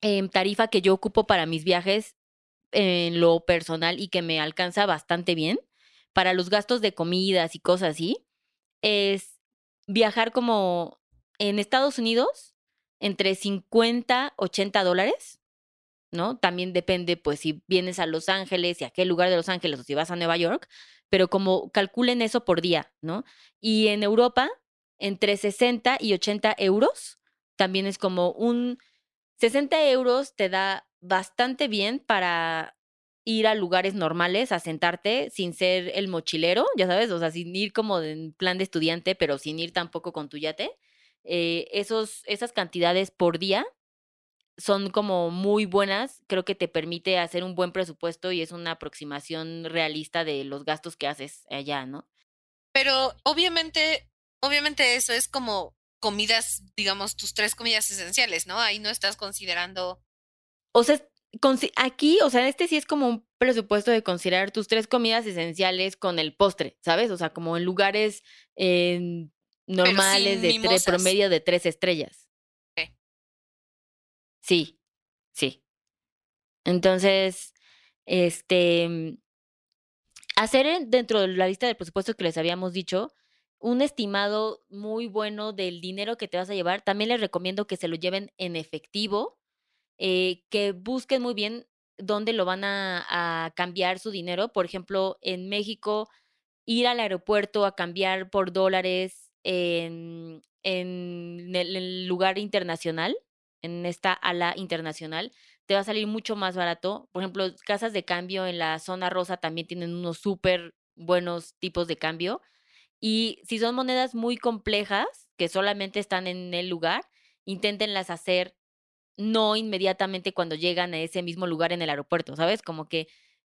em, tarifa que yo ocupo para mis viajes en lo personal y que me alcanza bastante bien para los gastos de comidas y cosas así, es viajar como en Estados Unidos entre 50, 80 dólares, ¿no? También depende, pues, si vienes a Los Ángeles y a qué lugar de Los Ángeles o si vas a Nueva York, pero como calculen eso por día, ¿no? Y en Europa, entre 60 y 80 euros, también es como un 60 euros te da bastante bien para ir a lugares normales, a sentarte sin ser el mochilero, ya sabes, o sea, sin ir como en plan de estudiante, pero sin ir tampoco con tu yate. Eh, esos, esas cantidades por día son como muy buenas, creo que te permite hacer un buen presupuesto y es una aproximación realista de los gastos que haces allá, ¿no? Pero obviamente, obviamente eso es como comidas, digamos, tus tres comidas esenciales, ¿no? Ahí no estás considerando. O sea, aquí, o sea, este sí es como un presupuesto de considerar tus tres comidas esenciales con el postre, ¿sabes? O sea, como en lugares eh, normales de tre- mimosas. promedio de tres estrellas. Sí, sí. Entonces, este, mm, hacer en- dentro de la lista del presupuesto que les habíamos dicho, un estimado muy bueno del dinero que te vas a llevar. También les recomiendo que se lo lleven en efectivo, eh, que busquen muy bien dónde lo van a, cambiar su dinero. Por ejemplo, en México, ir al aeropuerto a cambiar por dólares en, el lugar internacional, en esta ala internacional, te va a salir mucho más barato. Por ejemplo, casas de cambio en la zona rosa también tienen unos súper buenos tipos de cambio. Y si son monedas muy complejas, que solamente están en el lugar, inténtenlas hacer no inmediatamente cuando llegan a ese mismo lugar en el aeropuerto, ¿sabes? Como que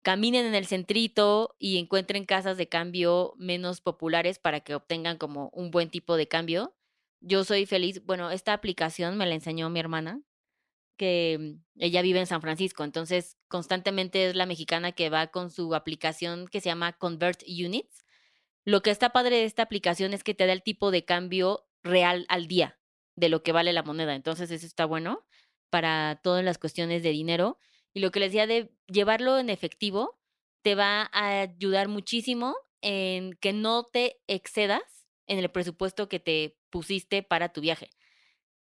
caminen en el centrito y encuentren casas de cambio menos populares para que obtengan como un buen tipo de cambio. Yo soy feliz, bueno, esta aplicación me la enseñó mi hermana, que mm, ella vive en San Francisco, entonces constantemente es la mexicana que va con su aplicación que se llama Convert Units. Lo que está padre de esta aplicación es que te da el tipo de cambio real al día de lo que vale la moneda, entonces eso está bueno para todas las cuestiones de dinero. Y lo que les decía de llevarlo en efectivo te va a ayudar muchísimo en que no te excedas en el presupuesto que te pusiste para tu viaje.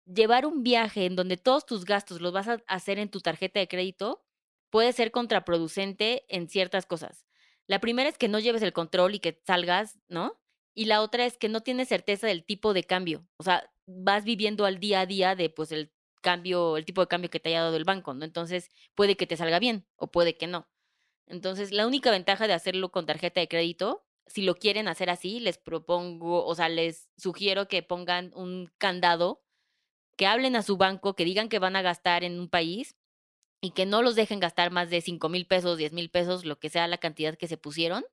Llevar un viaje en donde todos tus gastos los vas a hacer en tu tarjeta de crédito puede ser contraproducente en ciertas cosas. La primera es que no lleves el control y que salgas, ¿no? Y la otra es que no tienes certeza del tipo de cambio. O sea, vas viviendo al día a día de pues el cambio, el tipo de cambio que te haya dado el banco, ¿no? Entonces, puede que te salga bien o puede que no. Entonces, la única ventaja de hacerlo con tarjeta de crédito, si lo quieren hacer así, les propongo, o sea, les sugiero que pongan un candado, que hablen a su banco, que digan que van a gastar en un país y que no los dejen gastar más de 5 mil pesos, 10 mil pesos, lo que sea la cantidad que se pusieron,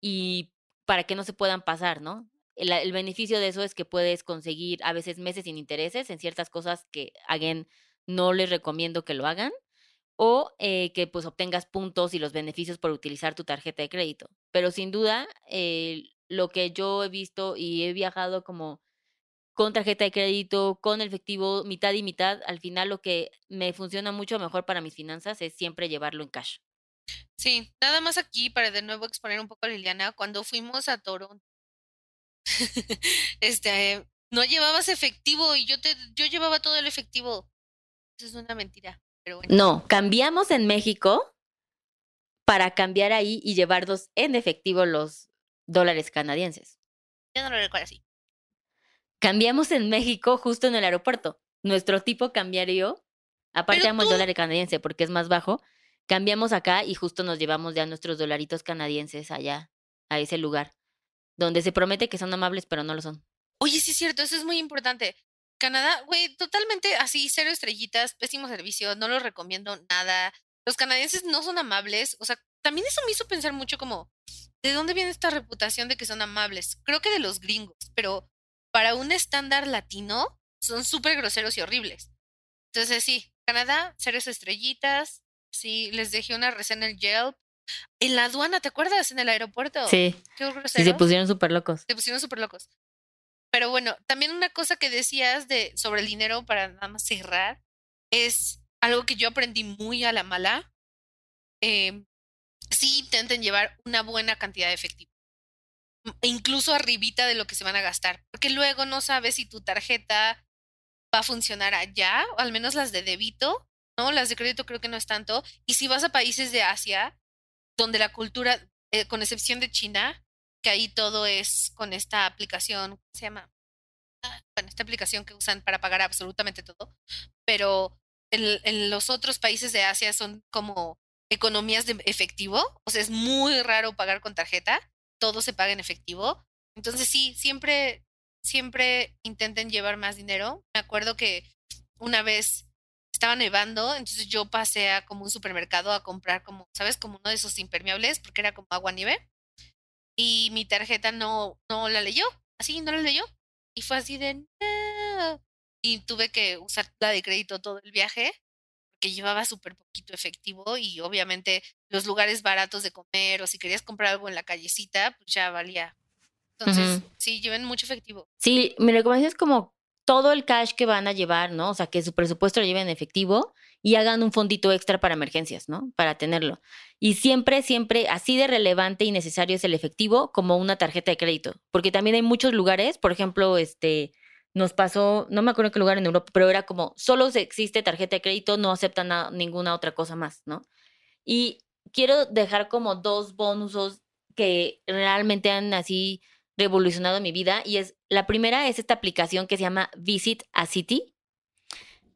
y para que no se puedan pasar, ¿no? el, beneficio de eso es que puedes conseguir a veces meses sin intereses en ciertas cosas que, again, no les recomiendo que lo hagan o eh, que pues obtengas puntos y los beneficios por utilizar tu tarjeta de crédito. Pero sin duda, eh, lo que yo he visto y he viajado como con tarjeta de crédito, con efectivo, mitad y mitad, al final lo que me funciona mucho mejor para mis finanzas es siempre llevarlo en cash. Sí, nada más aquí para de nuevo exponer un poco a Liliana, cuando fuimos a Toronto este, no llevabas efectivo y yo te, yo llevaba todo el efectivo. Eso es una mentira, pero No, cambiamos en México para cambiar ahí y llevarlos en efectivo los dólares canadienses. Yo no lo recuerdo así. Cambiamos en México justo en el aeropuerto. Nuestro tipo cambiario, aparte damos el dólar canadiense porque es más bajo, cambiamos acá y justo nos llevamos ya nuestros dolaritos canadienses allá, a ese lugar donde se promete que son amables, pero no lo son. Oye, sí es cierto, eso es muy importante. Canadá, güey, totalmente así, cero estrellitas, pésimo servicio, no lo recomiendo nada. Los canadienses no son amables, o sea, también eso me hizo pensar mucho como, ¿de dónde viene esta reputación de que son amables? Creo que de los gringos, pero para un estándar latino son súper groseros y horribles. Entonces sí, Canadá, cero estrellitas, sí, les dejé una reseña en el Yelp, en la aduana, ¿te acuerdas? En el aeropuerto. Sí. Sí, se pusieron súper locos. Se pusieron súper locos. Pero bueno, también una cosa que decías de sobre el dinero para nada más cerrar es algo que yo aprendí muy a la mala. Eh, sí intenten llevar una buena cantidad de efectivo. E incluso arribita de lo que se van a gastar. Porque luego no sabes si tu tarjeta va a funcionar allá, o al menos las de débito, ¿no? Las de crédito creo que no es tanto. Y si vas a países de Asia, donde la cultura, eh, con excepción de China, que ahí todo es con esta aplicación, ¿cómo se llama? Ah, bueno, esta aplicación que usan para pagar absolutamente todo, pero en, en los otros países de Asia son como economías de efectivo, o sea, es muy raro pagar con tarjeta, todo se paga en efectivo. Entonces sí, siempre, siempre intenten llevar más dinero. Me acuerdo que una vez estaba nevando, entonces yo pasé a como un supermercado a comprar como, ¿sabes? Como uno de esos impermeables, porque era como agua nieve. Y mi tarjeta no, no la leyó, así no la leyó. Y fue así de... Y tuve que usar la de crédito todo el viaje, porque llevaba súper poquito efectivo y obviamente los lugares baratos de comer o si querías comprar algo en la callecita, pues ya valía. Entonces, sí, lleven mucho efectivo. Sí, mi recomendación es como todo el cash que van a llevar, ¿no? O sea, que su presupuesto lo lleven en efectivo y hagan un fondito extra para emergencias, ¿no? Para tenerlo. Y siempre, siempre, así de relevante y necesario es el efectivo como una tarjeta de crédito. Porque también hay muchos lugares, por ejemplo, este, nos pasó, no me acuerdo qué lugar en Europa, pero era como, solo existe tarjeta de crédito, no aceptan ninguna otra cosa más, ¿no? Y quiero dejar como dos bonusos que realmente han así revolucionado mi vida y es la primera es esta aplicación que se llama Visit a City.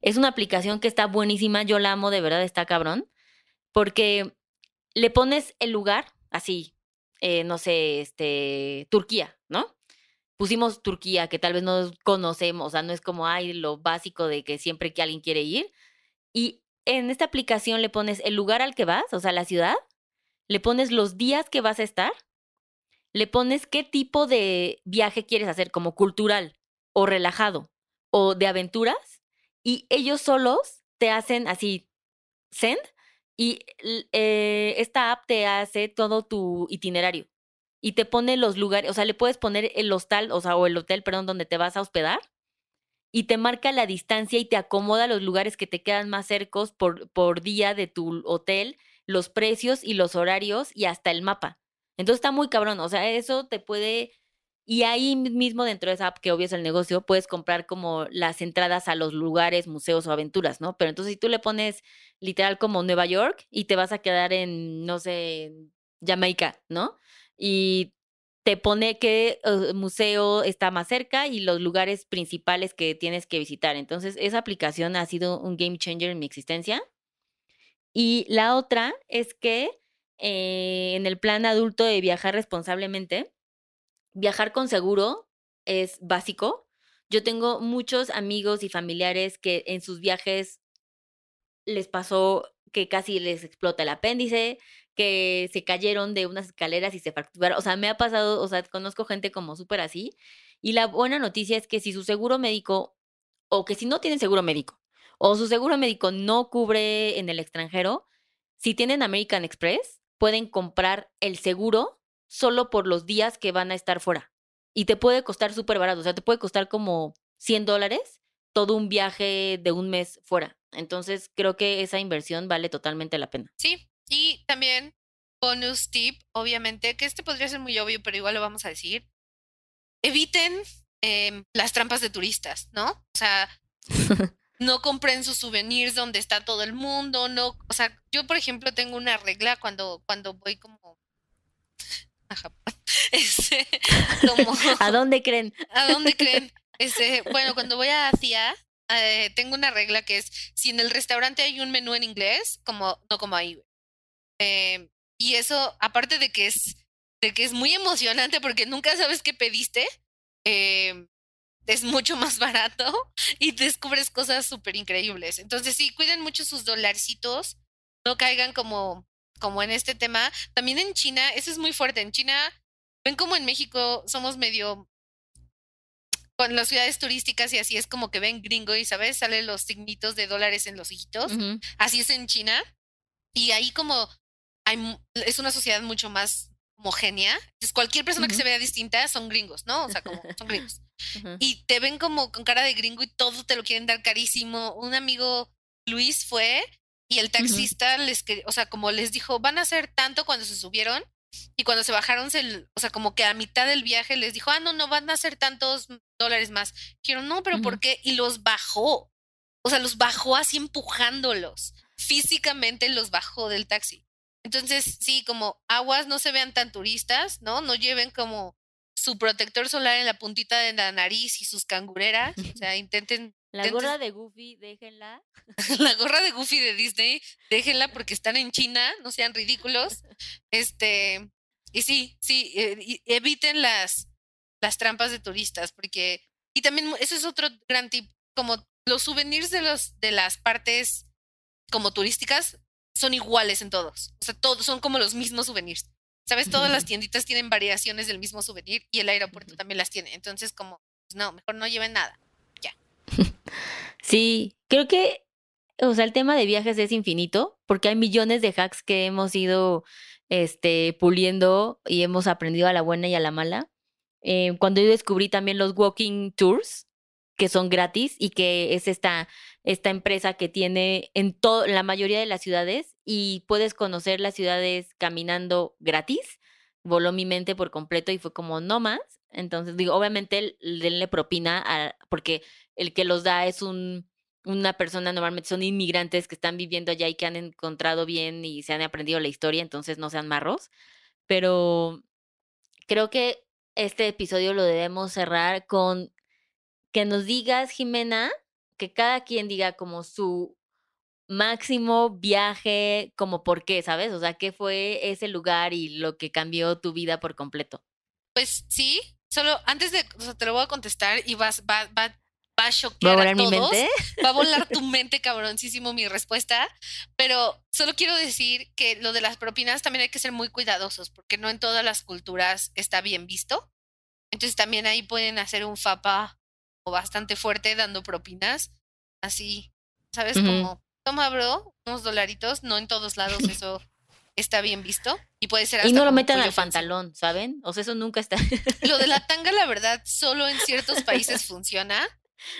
Es una aplicación que está buenísima, yo la amo, de verdad está cabrón, porque le pones el lugar, así, eh, no sé, este, Turquía, ¿no? Pusimos Turquía, que tal vez no conocemos, o sea, no es como, ay, lo básico de que siempre que alguien quiere ir. Y en esta aplicación le pones el lugar al que vas, o sea, la ciudad, le pones los días que vas a estar, le pones qué tipo de viaje quieres hacer, como cultural o relajado o de aventuras, y ellos solos te hacen así, send, y eh, esta app te hace todo tu itinerario y te pone los lugares, o sea, le puedes poner el hostal, o sea, o el hotel, perdón, donde te vas a hospedar y te marca la distancia y te acomoda los lugares que te quedan más cercos por, por día de tu hotel, los precios y los horarios y hasta el mapa. Entonces está muy cabrón, o sea, eso te puede y ahí mismo dentro de esa app, que obvio es el negocio, puedes comprar como las entradas a los lugares, museos o aventuras, ¿no? Pero entonces si tú le pones literal como Nueva York y te vas a quedar en, no sé, Jamaica, ¿no? Y te pone qué eh, museo está más cerca y los lugares principales que tienes que visitar. Entonces, esa aplicación ha sido un game changer en mi existencia. Y la otra es que eh, en el plan adulto de viajar responsablemente, viajar con seguro es básico. Yo tengo muchos amigos y familiares que en sus viajes les pasó que casi les explota el apéndice, que se cayeron de unas escaleras y se fracturaron. O sea, me ha pasado, o sea, conozco gente como súper así. Y la buena noticia es que si su seguro médico, o que si no tienen seguro médico, o su seguro médico no cubre en el extranjero, si tienen American Express, pueden comprar el seguro solo por los días que van a estar fuera. Y te puede costar súper barato, o sea, te puede costar como 100 dólares todo un viaje de un mes fuera. Entonces, creo que esa inversión vale totalmente la pena. Sí, y también bonus tip, obviamente, que este podría ser muy obvio, pero igual lo vamos a decir. Eviten em, las trampas de turistas, ¿no? O sea, no compren sus souvenirs donde está todo el mundo, no, o sea, yo por ejemplo tengo una regla cuando, cuando voy como a Japón. Este, ¿A dónde creen? ¿A dónde creen? Este, bueno, cuando voy a Asia, eh, tengo una regla que es, si en el restaurante hay un menú en inglés, como, no como ahí. Eh, y eso, aparte de que es, de que es muy emocionante porque nunca sabes qué pediste, eh, es mucho más barato y descubres cosas súper increíbles. Entonces sí, cuiden mucho sus dolarcitos, no caigan como como en este tema. También en China, eso es muy fuerte. En China, ven como en México somos medio con las ciudades turísticas y así es como que ven gringo y, ¿sabes? Salen los signitos de dólares en los hijitos. Así es en China. Y ahí como hay, es una sociedad mucho más homogénea. Entonces, cualquier persona que se vea distinta son gringos, ¿no? O sea, como son gringos. Y te ven como con cara de gringo y todo te lo quieren dar carísimo. Un amigo, Luis, fue y el taxista les, o sea, como les dijo, van a hacer tanto cuando se subieron y cuando se bajaron, se, o sea, como que a mitad del viaje les dijo, ah, no, no, van a hacer tantos dólares más. Dijeron, no, pero ¿por qué? Y los bajó. O sea, los bajó así empujándolos. Físicamente los bajó del taxi. Entonces, sí, como aguas no se vean tan turistas, ¿no? No lleven como su protector solar en la puntita de la nariz y sus cangureras. O sea, intenten la gorra de Goofy, déjenla. la gorra de Goofy de Disney, déjenla porque están en China, no sean ridículos. Este, y sí, sí, eh, eviten las, las trampas de turistas, porque, y también eso es otro gran tip, como los souvenirs de los, de las partes como turísticas son iguales en todos. O sea, todos son como los mismos souvenirs. ¿Sabes? Todas las tienditas tienen variaciones del mismo souvenir y el aeropuerto también las tiene. Entonces, como, pues no, mejor no lleven nada. Sí, creo que, o sea, el tema de viajes es infinito porque hay millones de hacks que hemos ido este, puliendo y hemos aprendido a la buena y a la mala. Eh, cuando yo descubrí también los walking tours, que son gratis y que es esta, esta empresa que tiene en todo, la mayoría de las ciudades y puedes conocer las ciudades caminando gratis. Voló mi mente por completo y fue como no más. Entonces, digo, obviamente denle propina a, porque el que los da es un, una persona, normalmente son inmigrantes que están viviendo allá y que han encontrado bien y se han aprendido la historia, entonces no sean marros. Pero creo que este episodio lo debemos cerrar con que nos digas, Jimena, que cada quien diga como su máximo viaje, como por qué, ¿sabes? O sea, ¿qué fue ese lugar y lo que cambió tu vida por completo? Pues sí, solo antes de, o sea, te lo voy a contestar y vas, va, va, va a ¿Va a choquear a, mi todos. mente? Va a volar tu mente, cabroncísimo, mi respuesta. Pero solo quiero decir que lo de las propinas también hay que ser muy cuidadosos, porque no en todas las culturas está bien visto. Entonces también ahí pueden hacer un fapa o bastante fuerte dando propinas. Así, ¿sabes? Ujú. Como, toma, bro, unos dolaritos. No en todos lados eso está bien visto. Y puede ser hasta Y no lo metan al ofensivo. pantalón, ¿saben? O sea, eso nunca está. Lo de la tanga, la verdad, solo en ciertos países funciona.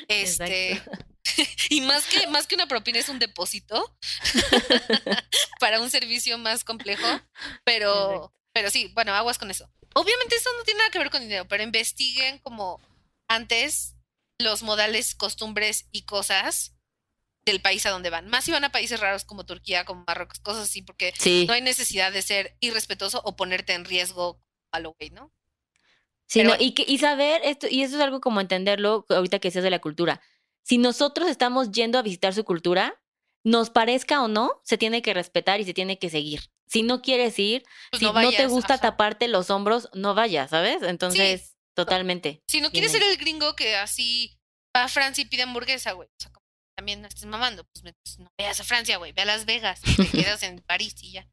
Este, y más que, más que una propina es un depósito para un servicio más complejo. Pero, Exacto. pero sí, bueno, aguas con eso. Obviamente eso no tiene nada que ver con dinero, pero investiguen como antes los modales, costumbres y cosas del país a donde van. Más si van a países raros como Turquía, como Marruecos, cosas así, porque Sí, no hay necesidad de ser irrespetuoso o ponerte en riesgo a lo güey, ¿no? sí, pero- no, y, que, y saber esto, y eso es algo como entenderlo ahorita que seas de la cultura. Si nosotros estamos yendo a visitar su cultura, nos parezca o no, se tiene que respetar y se tiene que seguir. Si no quieres ir, Pues si no no, te gusta ajá. taparte los hombros, no vayas, ¿sabes? Entonces, totalmente. Si no quieres ser el gringo que así va a Francia y pide hamburguesa, güey. O sea, también no estés mamando. Pues, pues, no vayas a Francia, güey. Ve a Las Vegas. Te quedas en París y ya.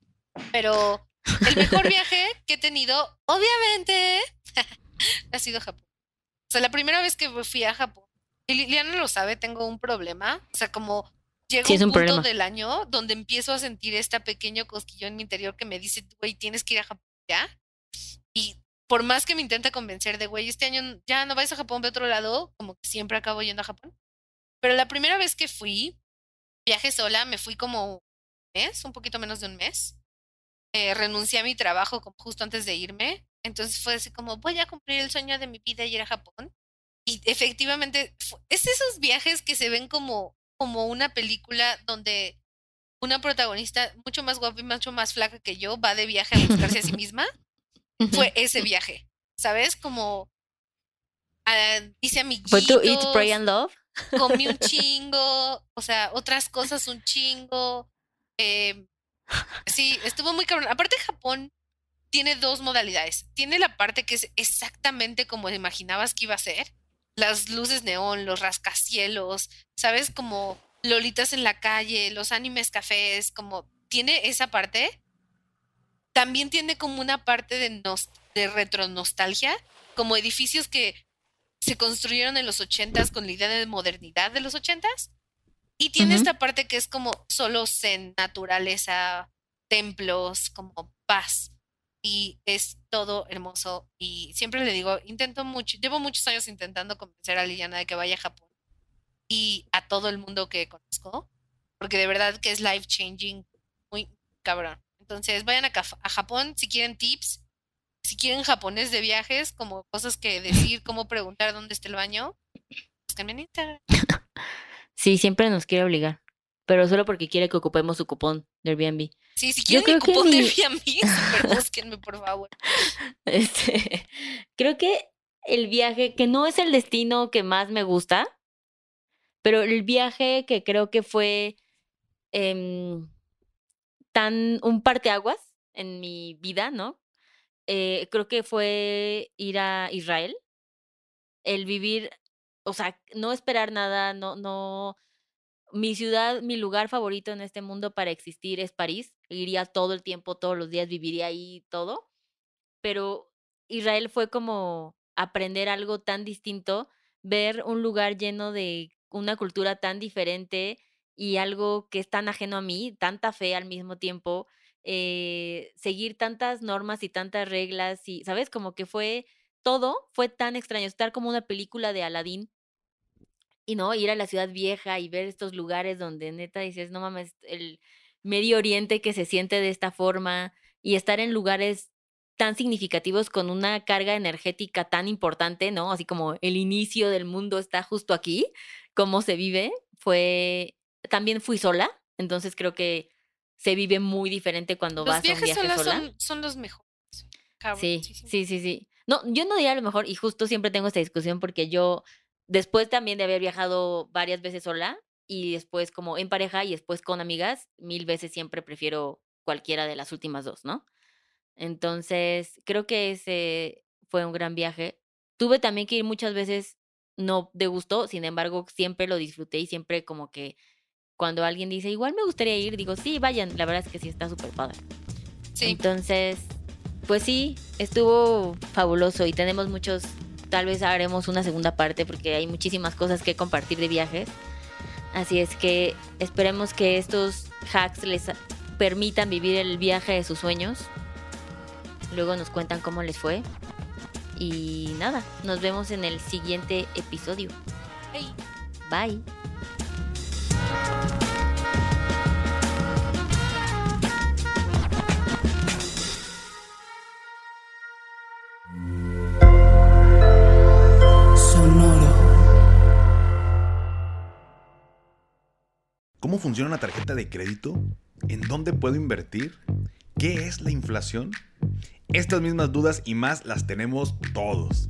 Pero el mejor viaje que he tenido, obviamente, ha sido Japón. O sea, la primera vez que fui a Japón, y Liliana lo sabe, tengo un problema. O sea, como llega Sí, un un punto problema. del año donde empiezo a sentir este pequeño cosquillón en mi interior que me dice, güey, tienes que ir a Japón ya. Y por más que me intenta convencer de, güey, este año ya no vais a Japón, ve a otro lado, como que siempre acabo yendo a Japón. Pero la primera vez que fui, viaje sola, me fui como un mes, un poquito menos de un mes. Eh, renuncié a mi trabajo como justo antes de irme. Entonces fue así como, voy a cumplir el sueño de mi vida y ir a Japón. Y efectivamente, es esos viajes que se ven como, como una película donde una protagonista mucho más guapa y mucho más flaca que yo va de viaje a buscarse a sí misma fue ese viaje, ¿sabes? Como ah, hice amiguitos, ¿Fue tu Eat, Pray and Love? Comí un chingo, o sea, otras cosas un chingo. eh, sí, estuvo muy cabrón. Aparte, Japón tiene dos modalidades. Tiene la parte que es exactamente como imaginabas que iba a ser. Las luces neón, los rascacielos, ¿sabes? Como lolitas en la calle, los animes cafés, como tiene esa parte. También tiene como una parte de, nos- de retro nostalgia, como edificios que se construyeron en los ochentas con la idea de modernidad de los ochentas. Y tiene esta parte que es como solo zen, naturaleza, templos, como paz. Y es todo hermoso. Y siempre le digo, intento mucho, llevo muchos años intentando convencer a Liliana de que vaya a Japón. Y a todo el mundo que conozco. Porque de verdad que es life changing, muy cabrón. Entonces vayan a, a Japón si quieren tips. Si quieren japonés de viajes, como cosas que decir, cómo preguntar dónde está el baño, búsquenme en Instagram. Sí, siempre nos quiere obligar. Pero solo porque quiere que ocupemos su cupón de Airbnb. Sí, si quieren que cupón de Airbnb, búsquenme, por favor. Este, creo que el viaje, que no es el destino que más me gusta, pero el viaje que creo que fue em, tan un parteaguas en mi vida, ¿no? Eh, creo que fue ir a Israel, el vivir, o sea, no esperar nada, no, no. Mi ciudad, mi lugar favorito en este mundo para existir es París. Iría todo el tiempo, todos los días, viviría ahí todo pero Israel fue como aprender algo tan distinto, ver un lugar lleno de una cultura tan diferente y algo que es tan ajeno a mí, tanta fe al mismo tiempo, eh, seguir tantas normas y tantas reglas y, ¿sabes? Como que fue todo, fue tan extraño, estar como una película de Aladdin y no, ir a la ciudad vieja y ver estos lugares donde neta dices, no mames, el Medio Oriente que se siente de esta forma y estar en lugares tan significativos con una carga energética tan importante, ¿no? Así como el inicio del mundo está justo aquí, cómo se vive, fue, también fui sola, entonces creo que se vive muy diferente cuando Los vas a un viaje sola. son, son los mejores. Cabrón, Sí, sí, sí. sí. No, yo no diría lo mejor, y justo siempre tengo esta discusión porque yo después también de haber viajado varias veces sola y después como en pareja y después con amigas, mil veces siempre prefiero cualquiera de las últimas dos, ¿no? Entonces, creo que ese fue un gran viaje. Tuve también que ir muchas veces no de gusto, sin embargo, siempre lo disfruté y siempre como que cuando alguien dice, igual me gustaría ir, digo, sí, vayan, la verdad es que sí está súper padre. Sí. Entonces, pues sí, estuvo fabuloso y tenemos muchos, tal vez haremos una segunda parte porque hay muchísimas cosas que compartir de viajes. Así es que esperemos que estos hacks les permitan vivir el viaje de sus sueños. Luego nos cuentan cómo les fue. Y nada, nos vemos en el siguiente episodio. Hey. Bye. ¿Cómo funciona una tarjeta de crédito? ¿En dónde puedo invertir? ¿Qué es la inflación? Estas mismas dudas y más las tenemos todos.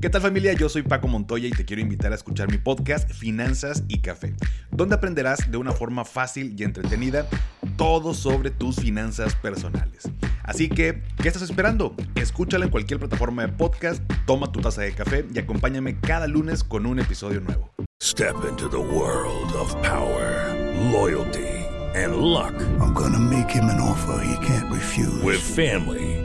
¿Qué tal familia? Yo soy Paco Montoya y te quiero invitar a escuchar mi podcast Finanzas y Café, donde aprenderás de una forma fácil y entretenida todo sobre tus finanzas personales. Así que, ¿qué estás esperando? Escúchala en cualquier plataforma de podcast, toma tu taza de café y acompáñame cada lunes con un episodio nuevo. Step into the world of power, loyalty, and luck. I'm gonna make him an offer he can't refuse. With family,